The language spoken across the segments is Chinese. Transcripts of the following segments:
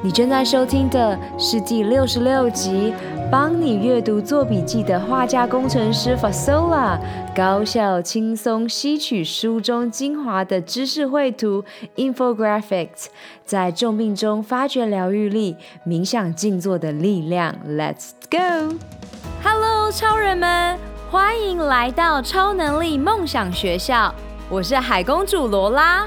你正在收听的是第六十六集，帮你阅读做笔记的画家工程师 Fasola，高效轻松吸取书中精华的知识绘图 Infographics，在重病中发掘疗愈力，冥想静坐的力量。Let's go！Hello，超人们，欢迎来到超能力梦想学校，我是海公主罗拉。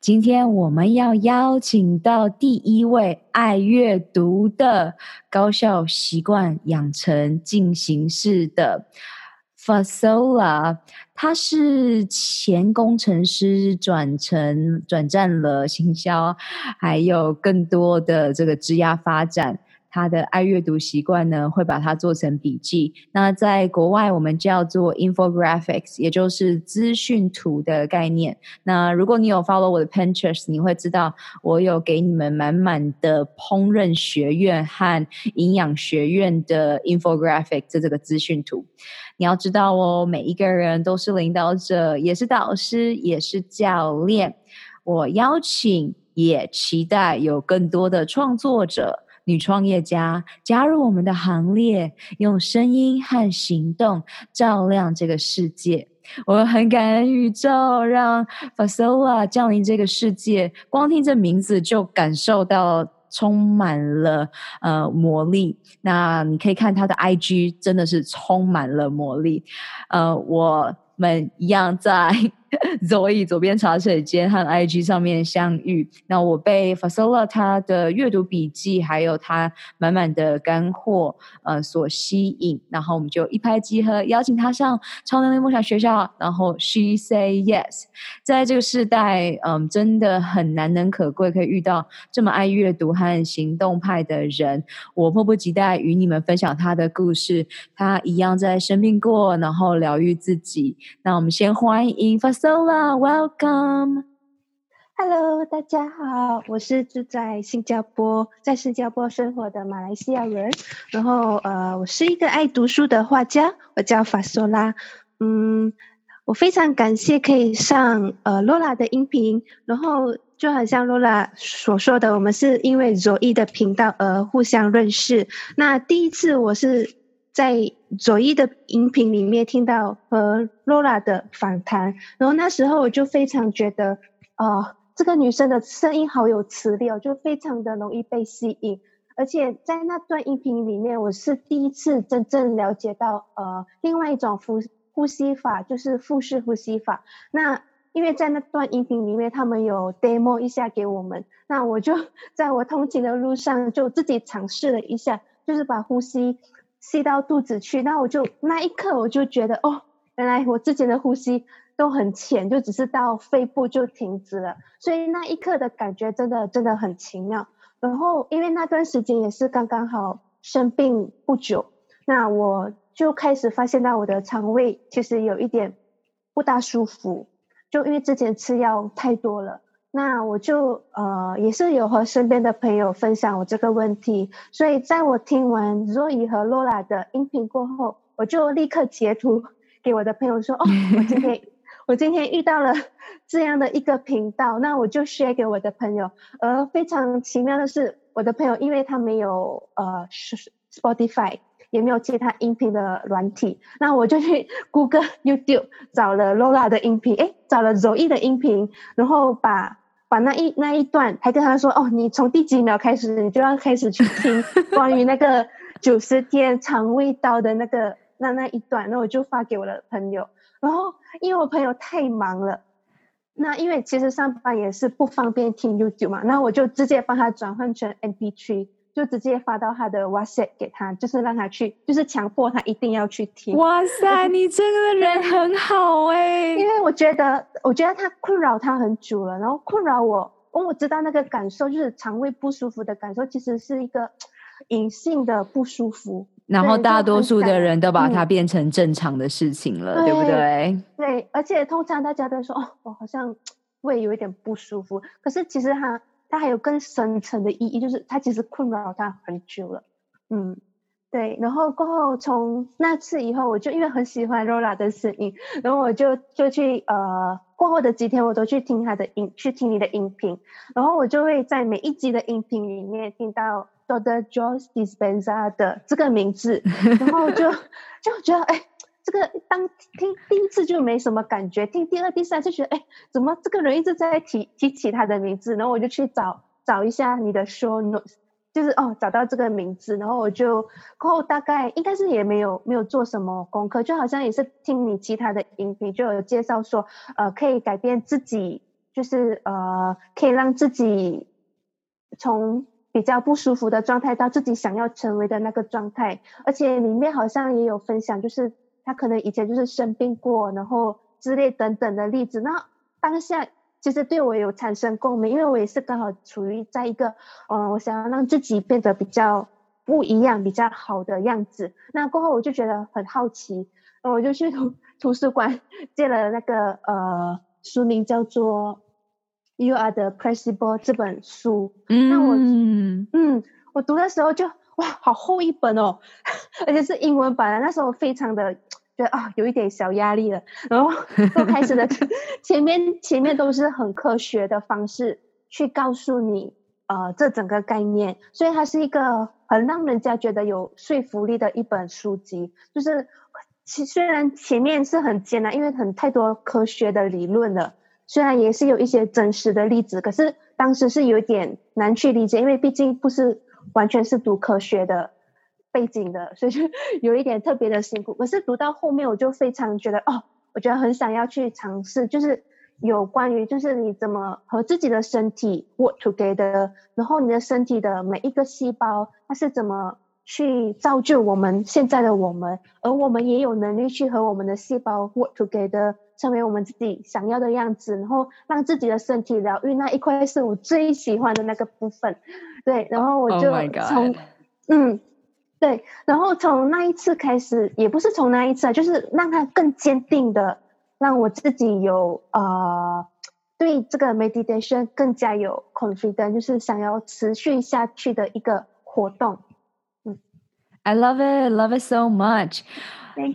今天我们要邀请到第一位爱阅读的高效习惯养成进行式的 Fasola，他是前工程师转成转战了行销，还有更多的这个职涯发展。他的爱阅读习惯呢，会把它做成笔记。那在国外，我们叫做 infographics，也就是资讯图的概念。那如果你有 follow 我的 Pinterest，你会知道我有给你们满满的烹饪学院和营养学院的 infographic 这这个资讯图。你要知道哦，每一个人都是领导者，也是导师，也是教练。我邀请，也期待有更多的创作者。女创业家加入我们的行列，用声音和行动照亮这个世界。我很感恩宇宙，让 Fasola 降临这个世界。光听这名字就感受到充满了呃魔力。那你可以看他的 IG，真的是充满了魔力。呃，我们一样在。Zoe 左边茶水间和 IG 上面相遇，那我被 Fasola 他的阅读笔记，还有他满满的干货，呃，所吸引，然后我们就一拍即合，邀请他上超能力梦想学校，然后 She say yes。在这个时代，嗯、真的很难能可贵，可以遇到这么爱阅读和行动派的人，我迫不及待与你们分享他的故事。他一样在生病过，然后疗愈自己。那我们先欢迎 Fas。Sola, welcome. Hello，大家好，我是住在新加坡，在新加坡生活的马来西亚人。然后，呃，我是一个爱读书的画家，我叫 Fasola。嗯，我非常感谢可以上呃罗拉的音频。然后，就好像罗拉所说的，我们是因为 Zoe 的频道而互相认识。那第一次我是。在左一的音频里面听到和 Lola 的访谈，然后那时候我就非常觉得，呃，这个女生的声音好有磁力哦，就非常的容易被吸引。而且在那段音频里面，我是第一次真正了解到，呃，另外一种呼呼吸法，就是腹式呼吸法。那因为在那段音频里面，他们有 demo 一下给我们，那我就在我通勤的路上就自己尝试了一下，就是把呼吸。吸到肚子去，那我就那一刻我就觉得哦，原来我之前的呼吸都很浅，就只是到肺部就停止了，所以那一刻的感觉真的真的很奇妙。然后因为那段时间也是刚刚好生病不久，那我就开始发现到我的肠胃其实有一点不大舒服，就因为之前吃药太多了。那我就呃也是有和身边的朋友分享我这个问题，所以在我听完 Zoe 和 Lola 的音频过后，我就立刻截图给我的朋友说：“哦，我今天 我今天遇到了 这样的一个频道。”那我就 share 给我的朋友。而非常奇妙的是，我的朋友因为他没有呃 Spotify，也没有其他音频的软体，那我就去 Google YouTube 找了 Lola 的音频，诶，找了 Zoe 的音频，然后把。把那一那一段，还跟他说哦，你从第几秒开始，你就要开始去听 关于那个九十天肠胃道的那个那那一段，那我就发给我的朋友。然后因为我朋友太忙了，那因为其实上班也是不方便听 YouTube 嘛，那我就直接帮他转换成 MP3。就直接发到他的 WhatsApp 给他，就是让他去，就是强迫他一定要去听。哇塞，你这个人很好哎、欸！因为我觉得，我觉得他困扰他很久了，然后困扰我，我我知道那个感受就是肠胃不舒服的感受，其实是一个 隐性的不舒服。然后大多数的人都把它变成正常的事情了，嗯、对不对？对，而且通常大家都说哦，我好像胃有一点不舒服，可是其实它它还有更深层的意义，就是它其实困扰他很久了。嗯，对。然后过后从那次以后，我就因为很喜欢 Lola 的声音，然后我就就去呃过后的几天我都去听他的音，去听你的音频，然后我就会在每一集的音频里面听到。Dr. Joe Dispenza 的这个名字，然后就 就觉得哎，这个当听第一次就没什么感觉，听第二、第三次觉得哎，怎么这个人一直在提提起他的名字？然后我就去找找一下你的 show notes，就是哦找到这个名字，然后我就过后大概应该是也没有没有做什么功课，就好像也是听你其他的音频就有介绍说，呃，可以改变自己，就是呃可以让自己从。比较不舒服的状态到自己想要成为的那个状态，而且里面好像也有分享，就是他可能以前就是生病过，然后之类等等的例子。那当下其实对我有产生共鸣，因为我也是刚好处于在一个，嗯、呃，我想要让自己变得比较不一样、比较好的样子。那过后我就觉得很好奇，我就去图图书馆借了那个呃书名叫做。You are the Principal 这本书，嗯，那我嗯，我读的时候就哇，好厚一本哦，而且是英文版的。那时候我非常的觉得啊，有一点小压力了。然后刚开始的 前面前面都是很科学的方式去告诉你呃这整个概念，所以它是一个很让人家觉得有说服力的一本书籍。就是其虽然前面是很艰难，因为很太多科学的理论了。虽然也是有一些真实的例子，可是当时是有点难去理解，因为毕竟不是完全是读科学的背景的，所以就 有一点特别的辛苦。可是读到后面，我就非常觉得哦，我觉得很想要去尝试，就是有关于就是你怎么和自己的身体 work together，然后你的身体的每一个细胞它是怎么去造就我们现在的我们，而我们也有能力去和我们的细胞 work together。成为我们自己想要的样子，然后让自己的身体疗愈那一块是我最喜欢的那个部分，对，然后我就从，oh、嗯，对，然后从那一次开始，也不是从那一次啊，就是让他更坚定的，让我自己有呃，对这个 meditation 更加有 confidence，就是想要持续下去的一个活动。嗯，I love it, love it so much.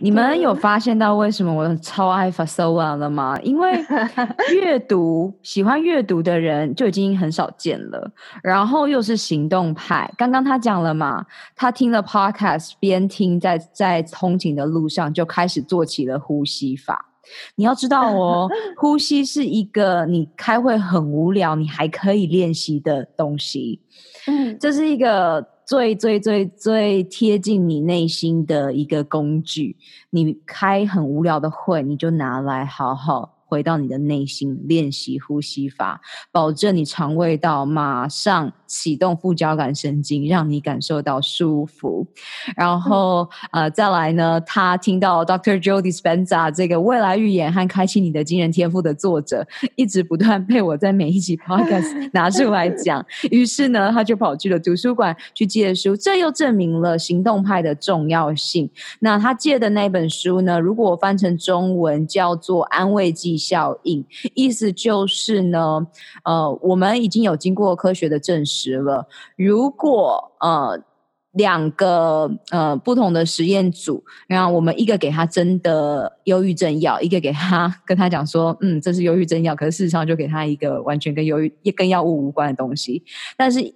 你们有发现到为什么我超爱 Fasola 了吗？因为 阅读喜欢阅读的人就已经很少见了，然后又是行动派。刚刚他讲了嘛，他听了 Podcast，边听在在通勤的路上就开始做起了呼吸法。你要知道哦，呼吸是一个你开会很无聊，你还可以练习的东西。嗯，这是一个。最最最最贴近你内心的一个工具，你开很无聊的会，你就拿来好好。回到你的内心，练习呼吸法，保证你肠胃道马上启动副交感神经，让你感受到舒服。然后，嗯、呃，再来呢，他听到 Dr. Joe Dispenza 这个未来预言和开启你的惊人天赋的作者，一直不断被我在每一集 Podcast 拿出来讲。于是呢，他就跑去了图书馆去借书，这又证明了行动派的重要性。那他借的那本书呢，如果我翻成中文叫做《安慰剂》。效应，意思就是呢，呃，我们已经有经过科学的证实了，如果呃两个呃不同的实验组，然后我们一个给他真的忧郁症药，一个给他跟他讲说，嗯，这是忧郁症药，可是事实上就给他一个完全跟忧郁跟药物无关的东西，但是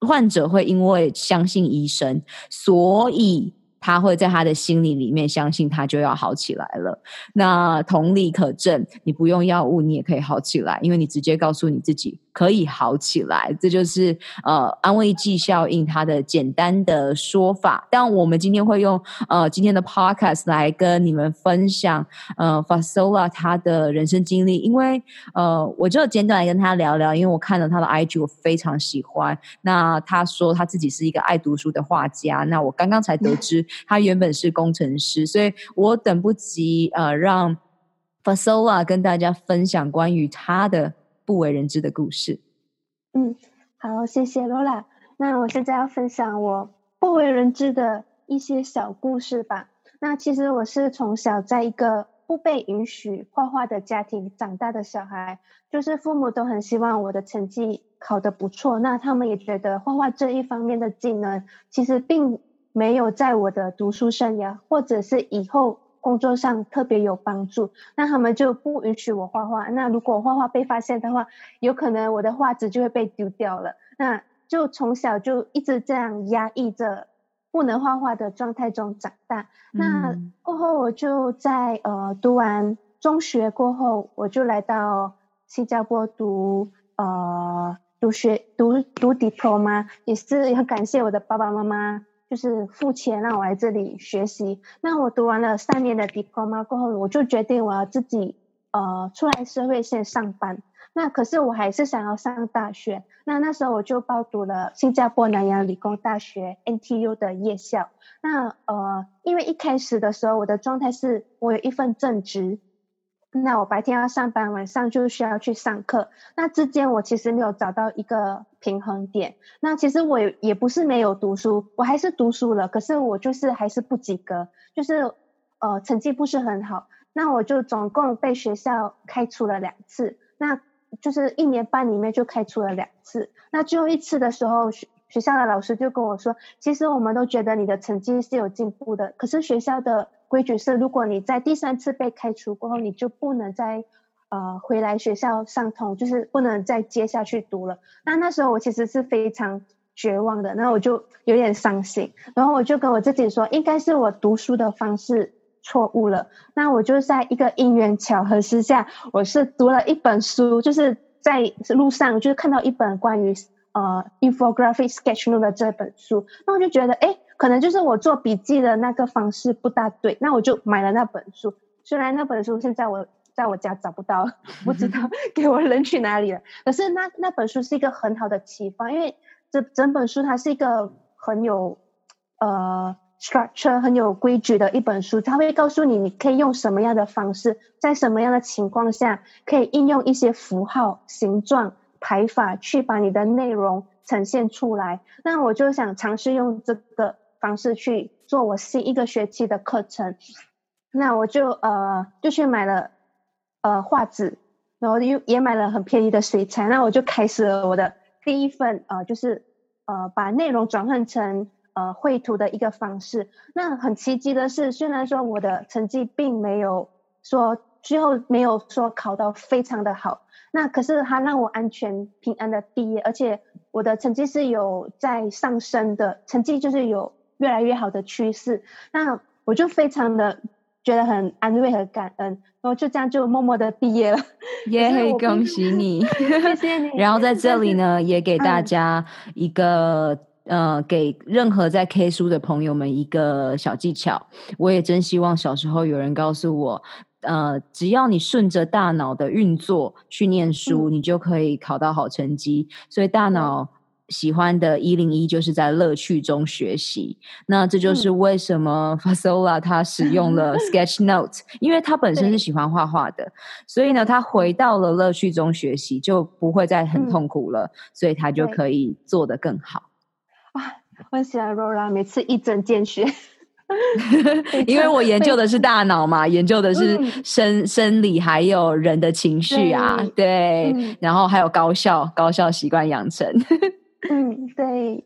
患者会因为相信医生，所以。他会在他的心理里面相信他就要好起来了。那同理可证，你不用药物，你也可以好起来，因为你直接告诉你自己。可以好起来，这就是呃安慰剂效应它的简单的说法。但我们今天会用呃今天的 podcast 来跟你们分享呃 Fasola 他的人生经历，因为呃我就简短来跟他聊聊，因为我看了他的 IG，我非常喜欢。那他说他自己是一个爱读书的画家，那我刚刚才得知 他原本是工程师，所以我等不及呃让 Fasola 跟大家分享关于他的。不为人知的故事。嗯，好，谢谢 Lola。那我现在要分享我不为人知的一些小故事吧。那其实我是从小在一个不被允许画画的家庭长大的小孩，就是父母都很希望我的成绩考得不错，那他们也觉得画画这一方面的技能其实并没有在我的读书生涯或者是以后工作上特别有帮助，那他们就不允许我画画。那如果画画被发现的话，有可能我的画纸就会被丢掉了。那就从小就一直这样压抑着。不能画画的状态中长大，那过后我就在呃读完中学过后，我就来到新加坡读呃读学读读 diploma，也是很感谢我的爸爸妈妈，就是付钱让我来这里学习。那我读完了三年的 diploma 过后，我就决定我要自己呃出来社会先上班。那可是我还是想要上大学，那那时候我就报读了新加坡南洋理工大学 NTU 的夜校。那呃，因为一开始的时候我的状态是我有一份正职，那我白天要上班，晚上就需要去上课，那之间我其实没有找到一个平衡点。那其实我也不是没有读书，我还是读书了，可是我就是还是不及格，就是呃成绩不是很好。那我就总共被学校开除了两次。那就是一年半里面就开除了两次，那最后一次的时候，学学校的老师就跟我说，其实我们都觉得你的成绩是有进步的，可是学校的规矩是，如果你在第三次被开除过后，你就不能再呃回来学校上通，就是不能再接下去读了。那那时候我其实是非常绝望的，那我就有点伤心，然后我就跟我自己说，应该是我读书的方式。错误了，那我就在一个因缘巧合之下，我是读了一本书，就是在路上就是看到一本关于呃 infographic sketchnote 的这本书，那我就觉得，诶，可能就是我做笔记的那个方式不大对，那我就买了那本书。虽然那本书现在我在我家找不到，不知道给我扔去哪里了，可是那那本书是一个很好的启发，因为这整本书它是一个很有呃。structure 很有规矩的一本书，它会告诉你你可以用什么样的方式，在什么样的情况下可以应用一些符号、形状、排法去把你的内容呈现出来。那我就想尝试用这个方式去做我新一个学期的课程。那我就呃就去买了呃画纸，然后又也买了很便宜的水彩。那我就开始了我的第一份呃就是呃把内容转换成。呃，绘图的一个方式。那很奇迹的是，虽然说我的成绩并没有说最后没有说考到非常的好，那可是它让我安全平安的毕业，而且我的成绩是有在上升的，成绩就是有越来越好的趋势。那我就非常的觉得很安慰和感恩，然后就这样就默默的毕业了。耶、yeah, 恭喜你，谢谢你。然后在这里呢，也给大家一个。呃，给任何在 K 书的朋友们一个小技巧，我也真希望小时候有人告诉我，呃，只要你顺着大脑的运作去念书，嗯，你就可以考到好成绩。所以大脑喜欢的一零一就是在乐趣中学习。那这就是为什么 Fasola 他使用了 Sketchnote，因为他本身是喜欢画画的，所以呢，他回到了乐趣中学习，就不会再很痛苦了，嗯，所以他就可以做得更好。哇，我喜欢 Rora，每次一针见血。因为我研究的是大脑嘛，研究的是生、嗯、生理，还有人的情绪啊，对，对嗯、然后还有高效高效习惯养成。嗯，对，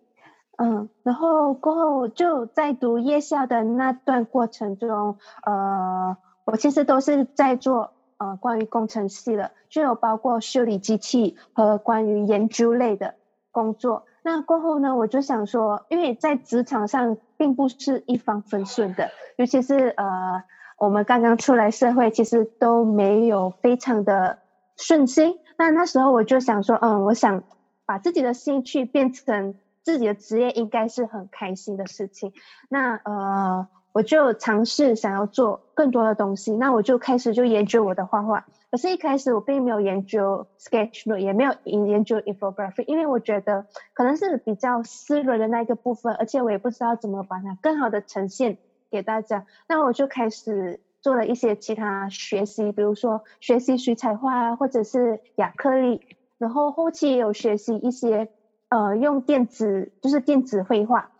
嗯，然后过后就在读夜校的那段过程中，呃，我其实都是在做呃关于工程系的，就有包括修理机器和关于研究类的工作。那过后呢，我就想说，因为在职场上并不是一帆风顺的，尤其是呃，我们刚刚出来社会，其实都没有非常的顺心。那那时候我就想说，嗯，我想把自己的兴趣变成自己的职业，应该是很开心的事情。那呃，我就尝试想要做更多的东西，那我就开始就研究我的画画。可是，一开始我并没有研究 Sketchnote，也没有研究 Infographic，因为我觉得可能是比较私人的那一个部分，而且我也不知道怎么把它更好的呈现给大家。那我就开始做了一些其他学习，比如说学习水彩画啊或者是亚克力，然后后期也有学习一些呃用电子，就是电子绘画。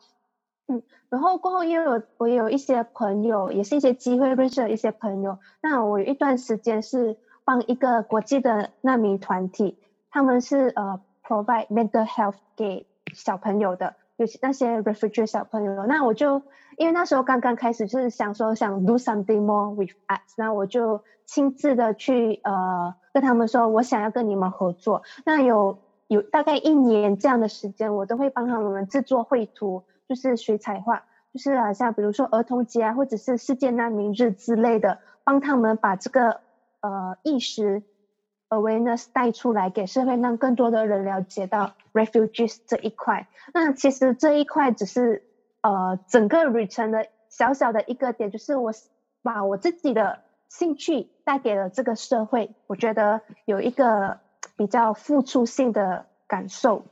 嗯，然后过后因为我我有一些朋友，也是一些机会认识了一些朋友。那我有一段时间是帮一个国际的难民团体，他们是呃 provide mental health 给小朋友的，有些那些 refugee 小朋友。那我就因为那时候刚刚开始，就是想说想 do something more with us，那我就亲自的去呃跟他们说，我想要跟你们合作。那有有大概一年这样的时间，我都会帮他们制作绘图。就是水彩画，就是好像比如说儿童节啊，或者是世界难民日之类的，帮他们把这个呃意识 awareness 带出来给社会，让更多的人了解到 refugees 这一块。那其实这一块只是呃整个旅程的小小的一个点，就是我把我自己的兴趣带给了这个社会，我觉得有一个比较付出性的感受。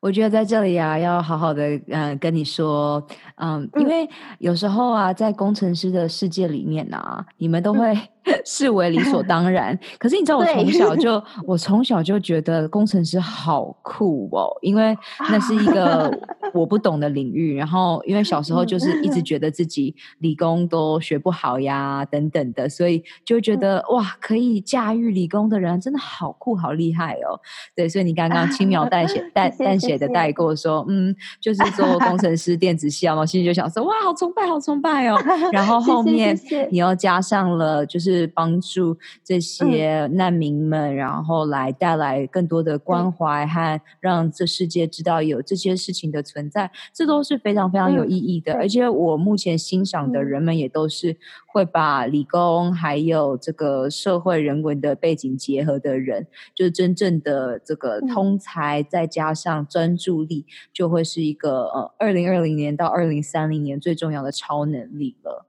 我觉得在这里啊，要好好的嗯、呃、跟你说，嗯，因为有时候啊，在工程师的世界里面啊，你们都会。视为理所当然，可是你知道我从小就 我从小就觉得工程师好酷哦，因为那是一个 我不懂的领域。然后因为小时候就是一直觉得自己理工都学不好呀，等等的，所以就觉得哇，可以驾驭理工的人真的好酷好厉害哦。对，所以你刚刚轻描淡写 淡淡写的带过说，嗯，就是做工程师电子系啊，我心里就想说哇，好崇拜好崇拜哦。然后后面你又加上了就是。是帮助这些难民们，嗯、然后来带来更多的关怀和让这世界知道有这些事情的存在，这都是非常非常有意义的。嗯、而且我目前欣赏的人们也都是会把理工还有这个社会人文的背景结合的人，就是真正的这个通才，再加上专注力，就会是一个呃，二零二零年到二零三零年最重要的超能力了。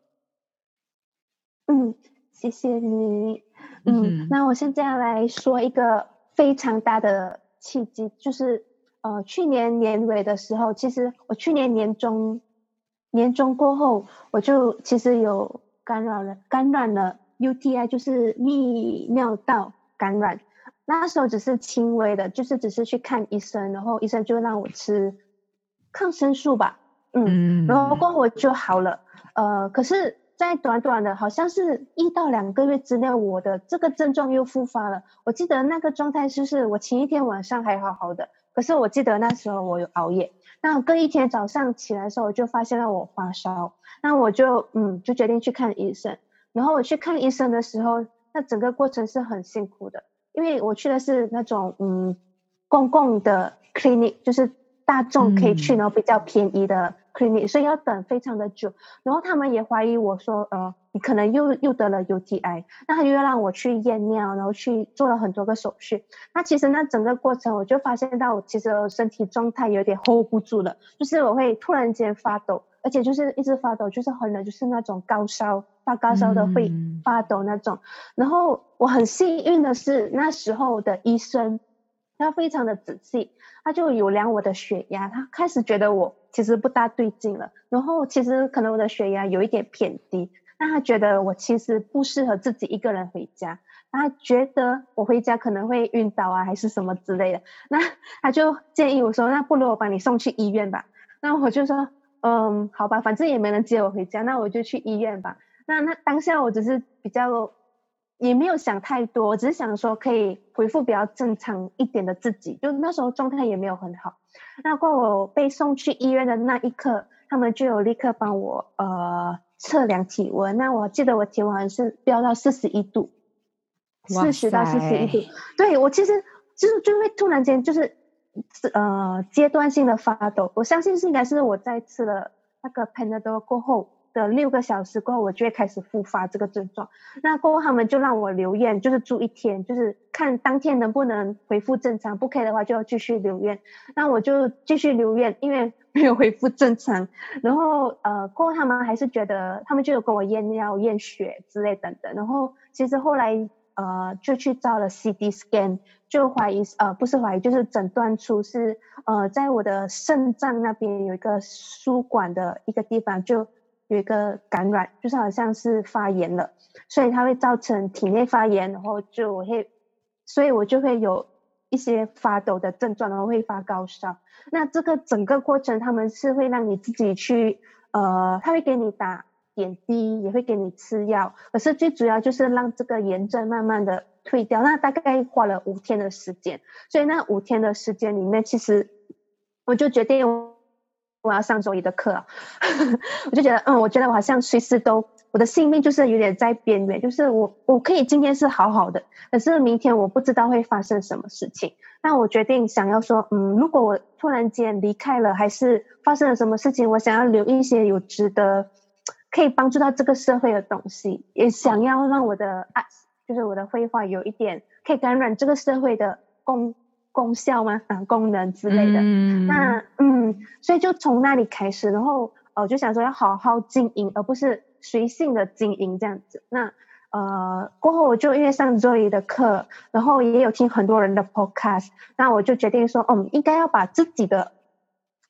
嗯。谢谢你，嗯，那我现在要来说一个非常大的契机，就是呃，去年年尾的时候，其实我去年年中，年中过后，我就其实有感染了，感染了 UTI，就是泌尿道感染。那时候只是轻微的，就是只是去看医生，然后医生就让我吃抗生素吧，嗯，然后过后我就好了，呃，可是。在短短的，好像是一到两个月之内，我的这个症状又复发了。我记得那个状态就是，我前一天晚上还好好的，可是我记得那时候我有熬夜。那隔一天早上起来的时候，我就发现了我发烧，那我就嗯，就决定去看医生。然后我去看医生的时候，那整个过程是很辛苦的，因为我去的是那种嗯公共的 clinic，就是大众可以去，然后比较便宜的。clinic，所以要等非常的久，然后他们也怀疑我说，呃，你可能又又得了 UTI，那他又要让我去验尿，然后去做了很多个手续。那其实那整个过程，我就发现到我其实我身体状态有点 hold 不住了，就是我会突然间发抖，而且就是一直发抖，就是很冷，就是那种高烧发高烧的会发抖那种。嗯、然后我很幸运的是，那时候的医生他非常的仔细，他就有量我的血压，他开始觉得我。其实不大对劲了，然后其实可能我的血压有一点偏低，那他觉得我其实不适合自己一个人回家，他觉得我回家可能会晕倒啊，还是什么之类的，那他就建议我说，那不如我把你送去医院吧。那我就说，嗯，好吧，反正也没人接我回家，那我就去医院吧。那那当下我只是比较。也没有想太多，我只是想说可以回复比较正常一点的自己，就那时候状态也没有很好。那过我被送去医院的那一刻，他们就有立刻帮我呃测量体温。那我记得我体温是飙到四十一度，四十到四十一度。对，我其实就是就会突然间就是呃阶段性的发抖，我相信是应该是我在吃了那个 Panadol 过后。的六个小时过后，我就会开始复发这个症状。那过后他们就让我留院，就是住一天，就是看当天能不能恢复正常，不可以的话就要继续留院。那我就继续留院，因为 没有恢复正常。然后呃，过后他们还是觉得，他们就有跟我验尿、验血之类等等。然后其实后来呃，就去照了 CT scan，就怀疑呃，不是怀疑，就是诊断出是呃，在我的肾脏那边有一个输管的一个地方就。有一个感染，就是好像是发炎了，所以它会造成体内发炎，然后就会，所以我就会有一一些发抖的症状，然后会发高烧。那这个整个过程，他们是会让你自己去，呃，他会给你打点滴，也会给你吃药。可是最主要就是让这个炎症慢慢的退掉。那大概花了五天的时间，所以那五天的时间里面，其实我就决定我要上周一的课，我就觉得，嗯，我觉得我好像随时都。我的性命就是有点在边缘，就是我我可以今天是好好的，可是明天我不知道会发生什么事情。那我决定想要说，嗯，如果我突然间离开了，还是发生了什么事情，我想要留一些有值得可以帮助到这个社会的东西，也想要让我的爱，就是我的绘画有一点可以感染这个社会的功功效吗？啊，功能之类的。嗯。那嗯，所以就从那里开始，然后我、呃、就想说要好好经营，而不是。随性的经营这样子，那呃过后我就因为上周一的课，然后也有听很多人的 podcast，那我就决定说，嗯，应该要把自己的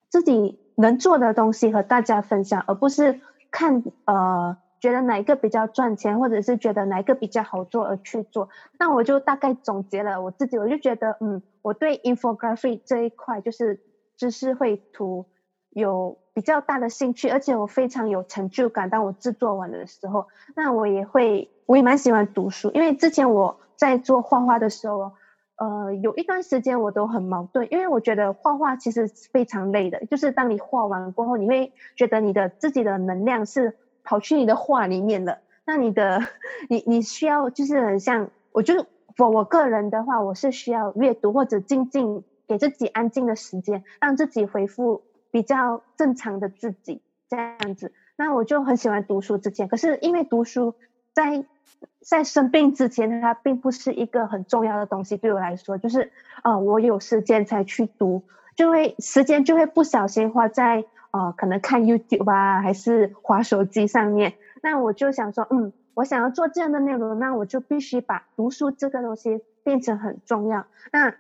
自己能做的东西和大家分享，而不是看呃觉得哪一个比较赚钱，或者是觉得哪一个比较好做而去做。那我就大概总结了我自己，我就觉得，嗯，我对 infographic 这一块就是知识绘图有比较大的兴趣，而且我非常有成就感。当我制作完的时候，那我也会，我也蛮喜欢读书。因为之前我在做画画的时候，呃，有一段时间我都很矛盾，因为我觉得画画其实非常累的。就是当你画完过后，你会觉得你的自己的能量是跑去你的画里面了。那你的，你你需要就是很像，我就我我个人的话，我是需要阅读或者静静给自己安静的时间，让自己恢复。比较正常的自己这样子，那我就很喜欢读书。之前可是因为读书在在生病之前，它并不是一个很重要的东西对我来说，就是呃我有时间才去读，就会时间就会不小心花在呃可能看 YouTube 啊，还是滑手机上面。那我就想说，嗯，我想要做这样的内容，那我就必须把读书这个东西变成很重要。那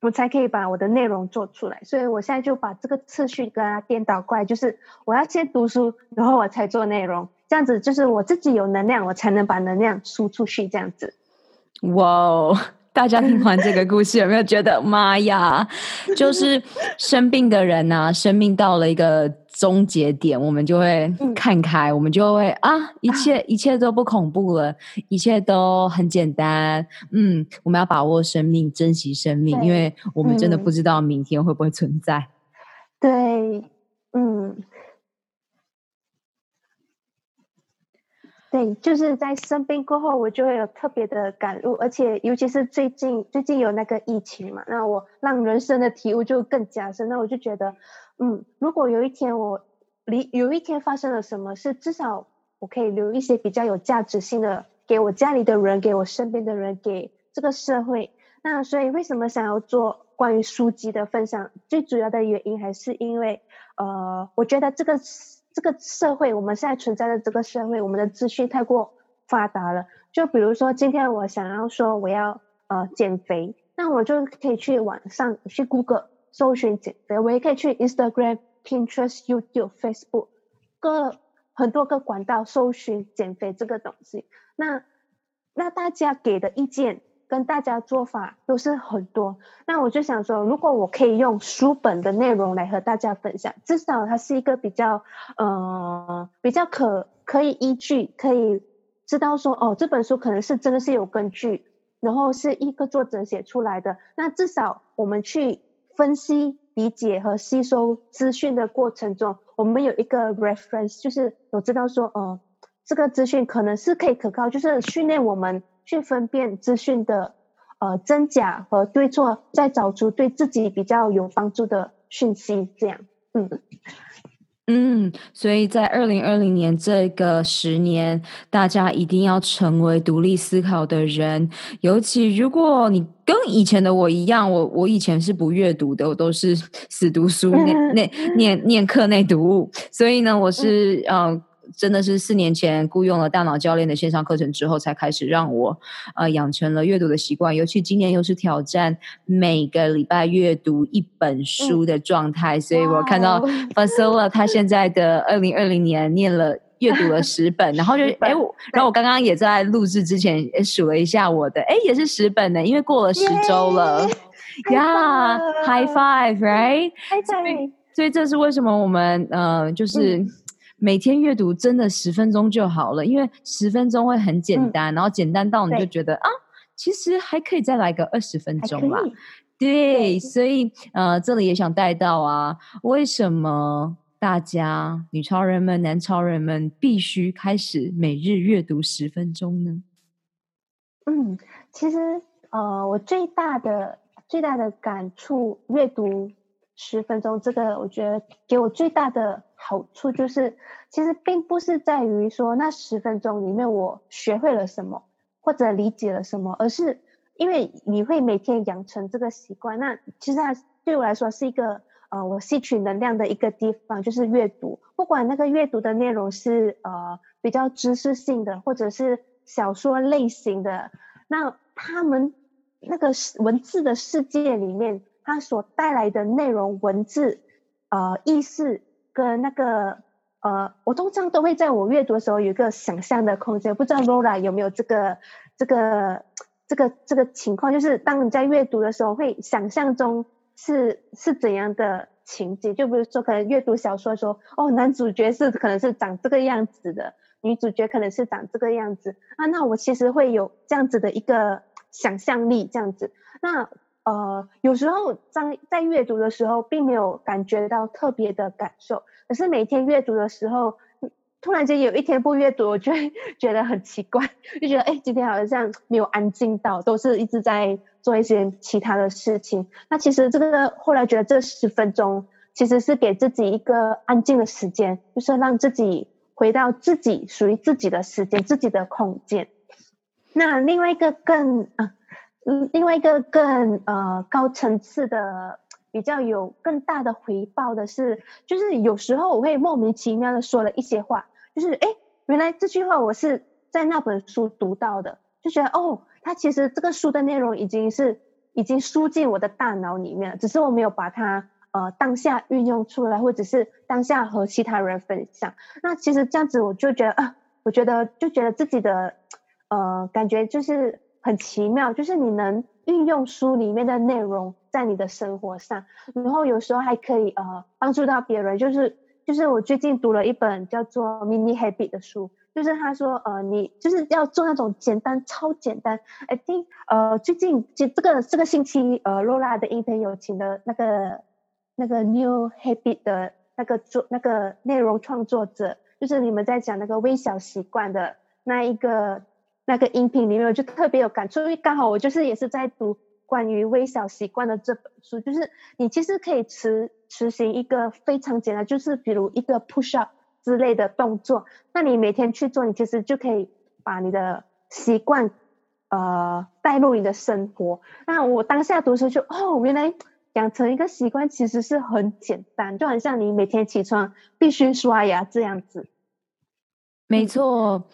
我才可以把我的内容做出来，所以我现在就把这个次序跟它颠倒过来，就是我要先读书，然后我才做内容，这样子就是我自己有能量，我才能把能量输出去，这样子。哇哦，大家听完这个故事有没有觉得妈呀？就是生病的人呐、啊，生命到了一个。终结点，我们就会看开，嗯、我们就会啊，一切 一切都不恐怖了，一切都很简单。嗯，我们要把握生命，珍惜生命，因为我们真的不知道明天会不会存在。对，嗯，对，就是在生病过后，我就会有特别的感悟，而且尤其是最近，最近有那个疫情嘛，那我让人生的体悟就更加深。那我就觉得。嗯，如果有一天我离有一天发生了什么事，至少我可以留一些比较有价值性的给我家里的人，给我身边的人，给这个社会。那所以为什么想要做关于书籍的分享？最主要的原因还是因为，呃，我觉得这个这个社会，我们现在存在的这个社会，我们的资讯太过发达了。就比如说今天我想要说我要呃减肥，那我就可以去网上去 Google。搜寻减肥，我也可以去 Instagram、Pinterest、YouTube、Facebook 各很多个管道搜寻减肥这个东西。那那大家给的意见跟大家做法都是很多。那我就想说，如果我可以用书本的内容来和大家分享，至少它是一个比较呃比较可可以依据，可以知道说哦这本书可能是真的是有根据，然后是一个作者写出来的。那至少我们去。分析、理解和吸收资讯的过程中，我们有一个 reference，就是我知道说，呃，这个资讯可能是可以可靠，就是训练我们去分辨资讯的呃真假和对错，再找出对自己比较有帮助的讯息。这样，嗯。嗯，所以在二零二零年这个十年，大家一定要成为独立思考的人。尤其如果你跟以前的我一样，我我以前是不阅读的，我都是 死读书，念 念念念课内读物。所以呢，我是嗯。呃真的是四年前雇佣了大脑教练的线上课程之后，才开始让我呃养成了阅读的习惯。尤其今年又是挑战每个礼拜阅读一本书的状态，嗯、所以我看到 Fasola 他现在的二零二零年念了阅读了十本，然后就哎，然后我刚刚也在录制之前数了一下我的，哎，也是十本呢，因为过了十周了。Yeah，high five，right？High five。所以这是为什么我们呃，就是每天阅读真的十分钟就好了，嗯、因为十分钟会很简单，嗯、然后简单到你就觉得啊，其实还可以再来个二十分钟嘛。对，对，所以呃，这里也想带到啊，为什么大家女超人们、男超人们必须开始每日阅读十分钟呢？嗯，其实呃，我最大的最大的感触，阅读。十分钟，这个我觉得给我最大的好处就是，其实并不是在于说那十分钟里面我学会了什么或者理解了什么，而是因为你会每天养成这个习惯。那其实它对我来说是一个呃，我吸取能量的一个地方，就是阅读。不管那个阅读的内容是呃比较知识性的，或者是小说类型的，那他们那个文字的世界里面。它所带来的内容、文字、呃意思跟那个呃，我通常都会在我阅读的时候有一个想象的空间。不知道 Laura 有没有这个、这个、这个、这个情况？就是当你在阅读的时候，会想象中是是怎样的情节？就比如说，可能阅读小说说，哦，男主角是可能是长这个样子的，女主角可能是长这个样子啊。那我其实会有这样子的一个想象力，这样子。那呃，有时候在在阅读的时候，并没有感觉到特别的感受。可是每天阅读的时候，突然间有一天不阅读，我就会 觉得很奇怪，就觉得哎，今天好像没有安静到，都是一直在做一些其他的事情。那其实这个后来觉得这十分钟其实是给自己一个安静的时间，就是让自己回到自己属于自己的时间、自己的空间。那另外一个更啊。嗯，另外一个更呃高层次的，比较有更大的回报的是，就是有时候我会莫名其妙的说了一些话，就是哎，原来这句话我是在那本书读到的，就觉得哦，它其实这个书的内容已经是已经输进我的大脑里面了，只是我没有把它呃当下运用出来，或者是当下和其他人分享。那其实这样子我就觉得啊，我觉得就觉得自己的呃感觉就是。很奇妙，就是你能运用书里面的内容在你的生活上，然后有时候还可以呃帮助到别人。就是就是我最近读了一本叫做《Mini Habit》的书，就是他说呃你就是要做那种简单超简单。I think 呃最近这这个这个星期呃露拉的音频有请的那个那个 New Habit 的那个作那个内容创作者，就是你们在讲那个微小习惯的那一个。那个音频里面，我就特别有感触，因为刚好我就是也是在读关于微小习惯的这本书，就是你其实可以持实行一个非常简单，就是比如一个 push up 之类的动作，那你每天去做，你其实就可以把你的习惯呃带入你的生活。那我当下读的时候就哦，原来养成一个习惯其实是很简单，就很像你每天起床必须刷牙这样子。没错。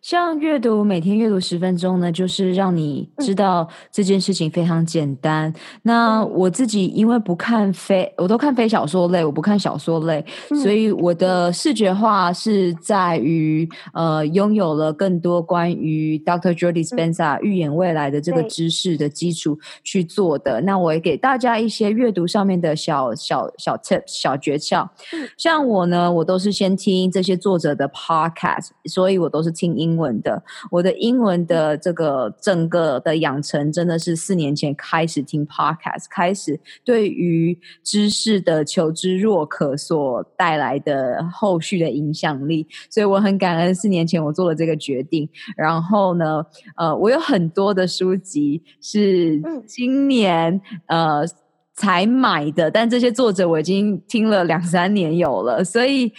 像阅读，每天阅读十分钟呢，就是让你知道这件事情非常简单。嗯、那我自己因为不看非，我都看非小说类，我不看小说类，嗯、所以我的视觉化是在于呃，拥有了更多关于 Dr. Jody Spencer 预言未来的这个知识的基础去做的。嗯、那我也给大家一些阅读上面的小小小 tips 小诀窍。嗯、像我呢，我都是先听这些作者的 podcast，所以我都是听英。文的，我的英文的这个整个的养成，真的是四年前开始听 podcast，开始对于知识的求知若渴所带来的后续的影响力，所以我很感恩四年前我做了这个决定。然后呢，呃，我有很多的书籍是今年呃才买的，但这些作者我已经听了两三年有了，所以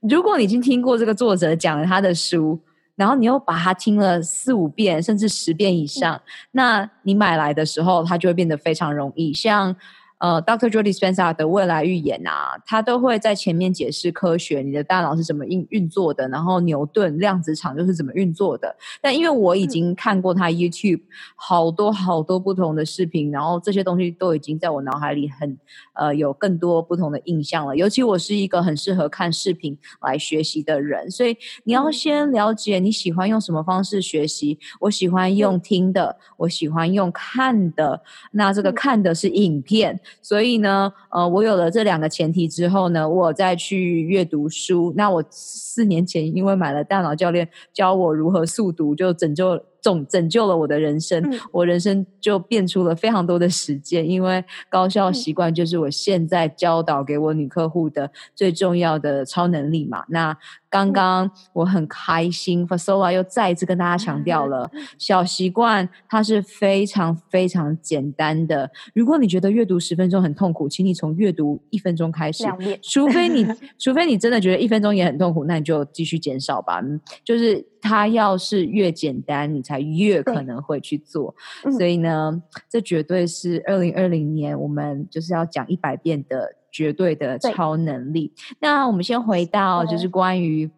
如果你已经听过这个作者讲了他的书。然后你又把它听了四五遍，甚至十遍以上，那你买来的时候，它就会变得非常容易。像呃，Dr. j o d y Spencer 的未来预言啊，他都会在前面解释科学，你的大脑是怎么运运作的，然后牛顿量子场又是怎么运作的。但因为我已经看过他 YouTube 好多好多不同的视频，然后这些东西都已经在我脑海里很呃有更多不同的印象了。尤其我是一个很适合看视频来学习的人，所以你要先了解你喜欢用什么方式学习。我喜欢用听的，我喜欢用看的。那这个看的是影片，所以呢，呃，我有了这两个前提之后呢，我再去阅读书。那我四年前因为买了大脑教练教我如何速读，就拯救。拯拯救了我的人生，嗯，我人生就变出了非常多的时间。因为高效习惯就是我现在教导给我女客户的最重要的超能力嘛。那刚刚我很开心，Fasola 又再一次跟大家强调了，小习惯它是非常非常简单的。如果你觉得阅读十分钟很痛苦，请你从阅读一分钟开始。除非你，除非你真的觉得一分钟也很痛苦，那你就继续减少吧。就是。它要是越简单，你才越可能会去做。所以呢，这绝对是二零二零年我们就是要讲一百遍的绝对的超能力。那我们先回到就是关于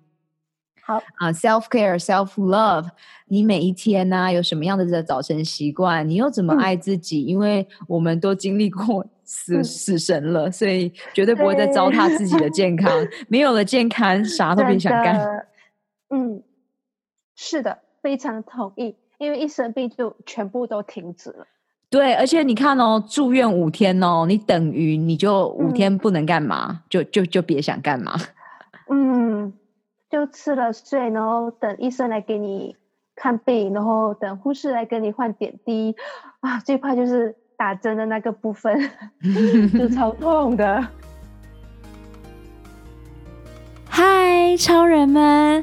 好啊、uh, self care self love，你每一天呢、啊、有什么样的早晨习惯？你又怎么爱自己？嗯、因为我们都经历过死、嗯、死神了，所以绝对不会再糟蹋自己的健康。没有了健康，啥都别想干。嗯。是的，非常同意。因为一生病就全部都停止了。对，而且你看哦，住院五天哦，你等于你就五天不能干嘛，嗯、就就就别想干嘛。嗯，就吃了睡，然后等医生来给你看病，然后等护士来给你换点滴。啊，最怕就是打针的那个部分，就超痛的。嗨，超人们！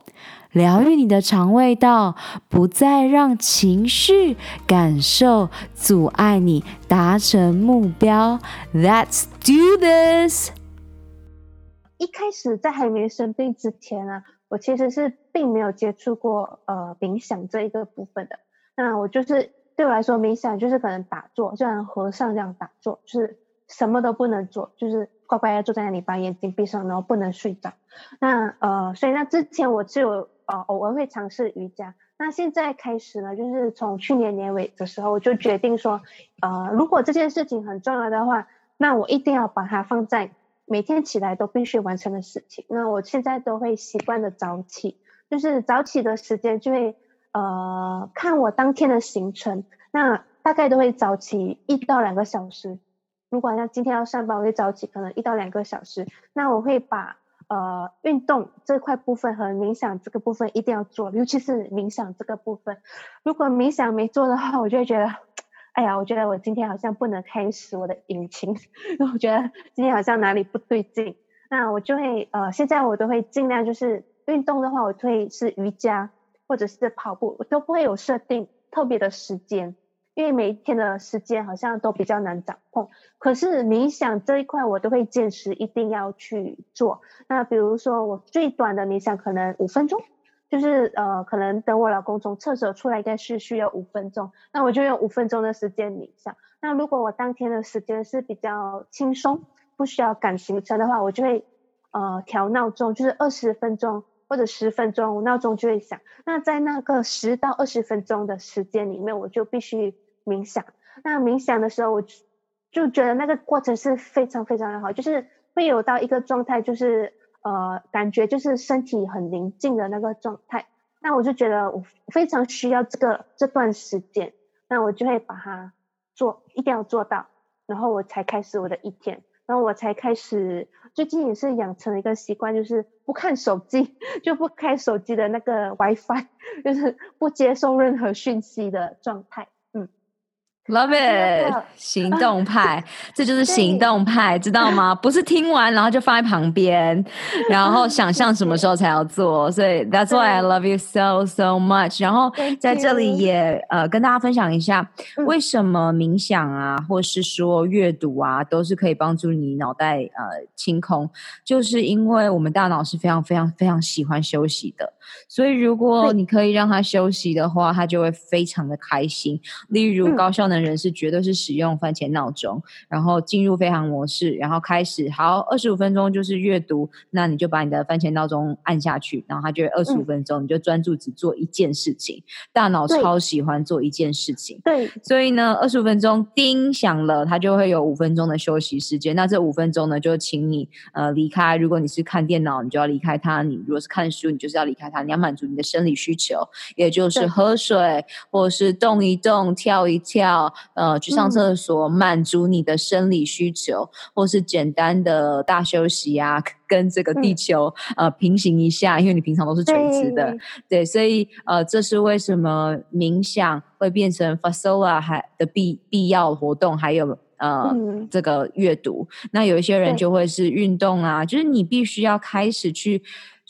疗愈你的肠胃道，不再让情绪感受阻碍你达成目标。Let's do this。一开始在还没生病之前呢，我其实是并没有接触过呃冥想这一个部分的。那我就是对我来说，冥想就是可能打坐，就像和尚这样打坐，就是什么都不能做，就是乖乖的坐在那里，把眼睛闭上，然后不能睡着。那呃，所以那之前我就有。呃，偶尔会尝试瑜伽，那现在开始呢，就是从去年年尾的时候，我就决定说，呃，如果这件事情很重要的话，那我一定要把它放在每天起来都必须完成的事情。那我现在都会习惯的早起，就是早起的时间就会呃看我当天的行程，那大概都会早起一到两个小时。如果像今天要上班，我会早起可能一到两个小时，那我会把。呃，运动这块部分和冥想这个部分一定要做，尤其是冥想这个部分。如果冥想没做的话，我就会觉得，哎呀，我觉得我今天好像不能开始我的引擎，我觉得今天好像哪里不对劲。那我就会呃，现在我都会尽量就是运动的话，我会是瑜伽或者是跑步，我都不会有设定特别的时间。因为每一天的时间好像都比较难掌控，可是冥想这一块我都会坚持一定要去做。那比如说我最短的冥想可能五分钟，就是呃可能等我老公从厕所出来应该是需要五分钟，那我就用五分钟的时间冥想。那如果我当天的时间是比较轻松，不需要赶行程的话，我就会呃调闹钟，就是二十分钟。或者十分钟，闹钟就会响。那在那个十到二十分钟的时间里面，我就必须冥想。那冥想的时候，我就觉得那个过程是非常非常的好，就是会有到一个状态，就是呃，感觉就是身体很宁静的那个状态。那我就觉得我非常需要这个这段时间，那我就会把它做，一定要做到，然后我才开始我的一天。然后我才开始，最近也是养成了一个习惯，就是不看手机，就不开手机的那个 WiFi，就是不接受任何讯息的状态。Love it，行动派，这就是行动派，知道吗？不是听完然后就放在旁边，然后想 象什么时候才要做。所以 That's why I love you so so much。然后在这里也呃跟大家分享一下，为什么冥想啊，或是说阅读啊，都是可以帮助你脑袋呃清空，就是因为我们大脑是非常非常非常喜欢休息的。所以如果你可以让他休息的话，他就会非常的开心。例如高效能人士绝对是使用番茄闹钟，然后进入飞行模式，然后开始好二十五分钟就是阅读，那你就把你的番茄闹钟按下去，然后他就会二十五分钟，你就专注只做一件事情。大脑超喜欢做一件事情，对，所以呢，二十五分钟叮响了，他就会有五分钟的休息时间。那这五分钟呢，就请你呃离开。如果你是看电脑，你就要离开它；你如果是看书，你就是要离开它。你要满足你的生理需求，也就是。喝水，或者是动一动、跳一跳，呃，去上厕所，嗯、满足你的生理需求，或是简单的大休息啊，跟这个地球、嗯、呃平行一下，因为你平常都是垂直的，对，对，所以呃，这是为什么冥想会变成 Fasola 还的必必要活动，还有呃、嗯、这个阅读。那有一些人就会是运动啊，就是你必须要开始去。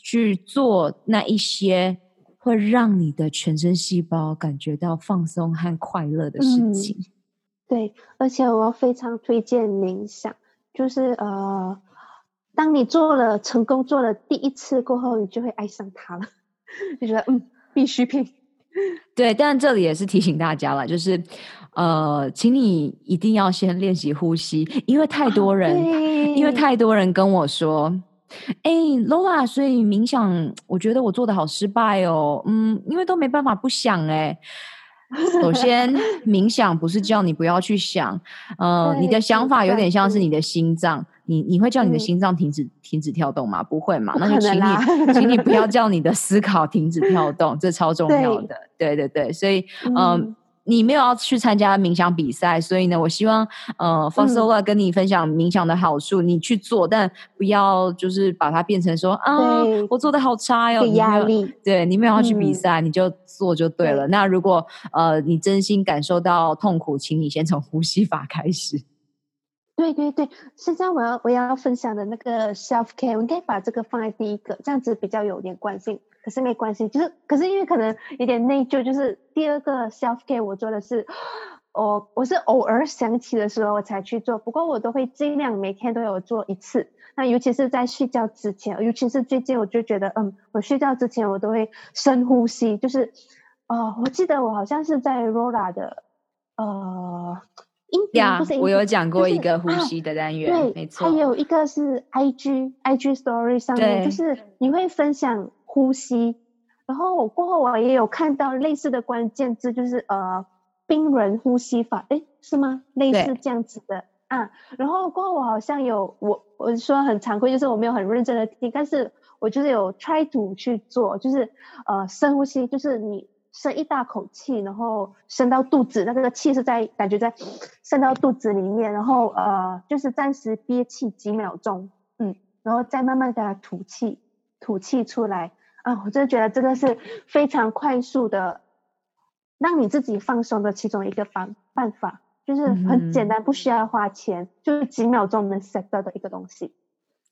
去做那一些会让你的全身细胞感觉到放松和快乐的事情。嗯，对，而且我非常推荐冥想，就是呃，当你做了成功做了第一次过后，你就会爱上它了，就觉得嗯，必需品。对，但这里也是提醒大家了，就是呃，请你一定要先练习呼吸，因为太多人，啊，因为太多人跟我说。哎，Lola，所以冥想，我觉得我做的好失败哦。嗯，因为都没办法不想哎。首先，冥想不是叫你不要去想，呃，你的想法有点像是你的心脏，你你会叫你的心脏停止、嗯、停止跳动吗？不会嘛？那就请你，请你不要 叫你的思考停止跳动，这超重要的。对对对，所以嗯。呃你没有要去参加冥想比赛，所以呢，我希望呃，Fosola 跟你分享冥想的好处，嗯，你去做，但不要就是把它变成说啊，我做的好差哟，压力，对，你没有要去比赛，嗯，你就做就对了。对，那如果呃，你真心感受到痛苦，请你先从呼吸法开始。对对对，现在我要我要分享的那个 self care，我应该把这个放在第一个，这样子比较有连贯性。可是没关系，就是可是因为可能有点内疚，就是第二个 self care 我做的是，我我是偶尔想起的时候我才去做，不过我都会尽量每天都有做一次。那尤其是在睡觉之前，尤其是最近我就觉得，嗯，我睡觉之前我都会深呼吸，就是，哦，我记得我好像是在 Rora 的，呃。呀、yeah，我有讲过一个呼吸的单元，就是啊、对，没错。还有一个是 IG IG Story 上面，就是你会分享呼吸，然后我过后我也有看到类似的关键字，就是呃，冰人呼吸法，诶，是吗？类似这样子的啊。然后过后我好像有我我说很惭愧，就是我没有很认真的听，但是我就是有 try to 去做，就是呃深呼吸，就是你深一大口气，然后深到肚子，那个气是在感觉在渗到肚子里面，然后呃就是暂时憋气几秒钟，嗯，然后再慢慢给它吐气，吐气出来。啊，我真的觉得这个是非常快速的，让你自己放松的其中一个方办法，就是很简单，不需要花钱，嗯、就是几秒钟能 set 到的一个东西。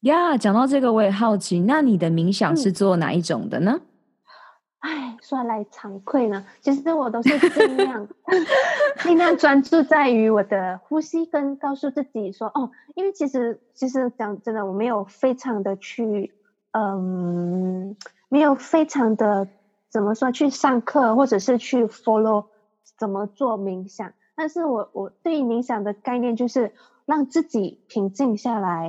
呀，讲到这个我也好奇，那你的冥想是做哪一种的呢？哎、嗯，说来惭愧呢，其实我都是尽量 尽量专注在于我的呼吸，跟告诉自己说，哦，因为其实其实讲真的，我没有非常的去，嗯。没有非常的怎么说去上课，或者是去 follow 怎么做冥想，但是我我对于冥想的概念就是让自己平静下来，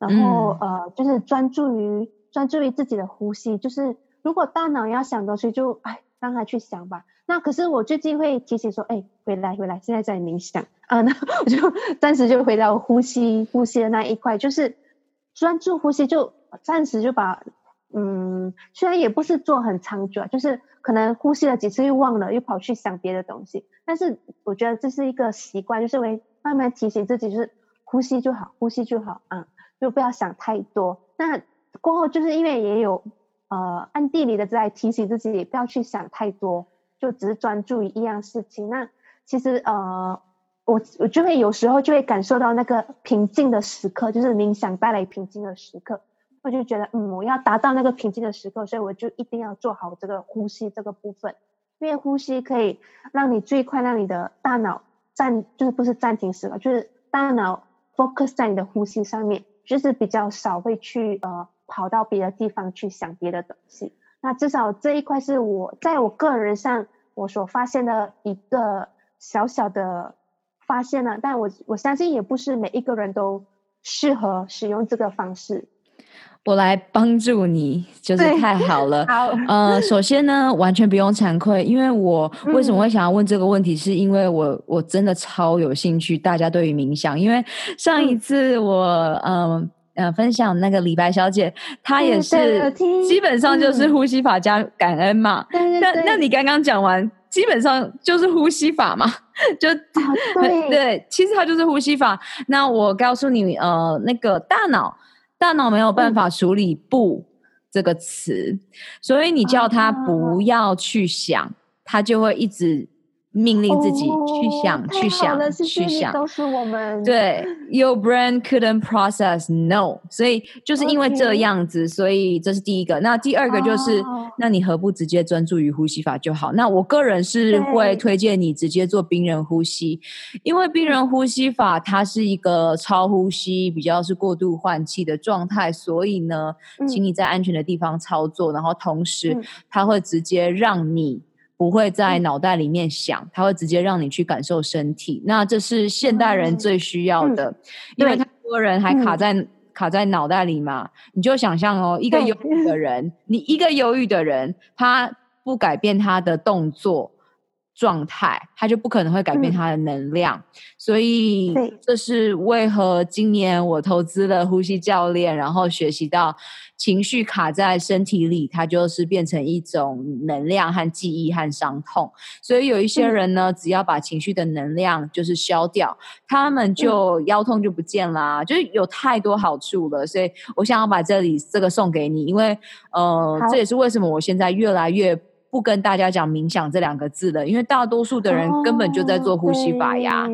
然后、嗯、呃就是专注于专注于自己的呼吸，就是如果大脑要想东西就哎让他去想吧。那可是我最近会提醒说，哎回来回来，现在在冥想啊，那我就暂时就回到呼吸呼吸的那一块，就是专注呼吸，就暂时就把。嗯，虽然也不是做很长久，就是可能呼吸了几次又忘了，又跑去想别的东西。但是我觉得这是一个习惯，就是会慢慢提醒自己，就是呼吸就好，呼吸就好啊，嗯，就不要想太多。那过后就是因为也有呃暗地里的在提醒自己，不要去想太多，就只是专注于一样事情。那其实呃，我我就会有时候就会感受到那个平静的时刻，就是冥想带来平静的时刻。我就觉得，嗯，我要达到那个平静的时刻，所以我就一定要做好这个呼吸这个部分，因为呼吸可以让你最快让你的大脑暂，就是不是暂停时刻，就是大脑 focus 在你的呼吸上面，就是比较少会去呃跑到别的地方去想别的东西。那至少这一块是我在我个人上我所发现的一个小小的发现呢，但我我相信也不是每一个人都适合使用这个方式。我来帮助你，就是太好了。好，呃，首先呢，完全不用惭愧，因为我为什么会想要问这个问题，嗯、是因为我我真的超有兴趣，大家对于冥想，因为上一次我嗯呃，呃分享那个李白小姐，她也是基本上就是呼吸法加感恩嘛。那那你刚刚讲完，基本上就是呼吸法嘛？就、对，其实它就是呼吸法。那我告诉你，呃，那个大脑。大脑没有办法处理“不”这个词，所以你叫他不要去想，他就会一直。命令自己去想，哦、去想，去想，都是我们。对，Your brain couldn't process no，所以就是因为这样子.所以这是第一个。那第二个就是，oh. 那你何不直接专注于呼吸法就好？那我个人是会推荐你直接做冰人呼吸，因为冰人呼吸法它是一个超呼吸，比较是过度换气的状态，所以呢，请你在安全的地方操作，然后同时它会直接让你。不会在脑袋里面想，他会直接让你去感受身体。那这是现代人最需要的，嗯、因为太多人还卡在、嗯、卡在脑袋里嘛。你就想象哦，一个忧郁的人，你一个忧郁的人，他不改变他的动作状态，他就不可能会改变他的能量。嗯、所以这是为何今年我投资了呼吸教练，然后学习到。情绪卡在身体里，它就是变成一种能量和记忆和伤痛。所以有一些人呢，只要把情绪的能量就是消掉，他们就腰痛就不见啦，就是有太多好处了。所以我想要把这里这个送给你，因为呃，这也是为什么我现在越来越不跟大家讲冥想这两个字了，因为大多数的人根本就在做呼吸法呀。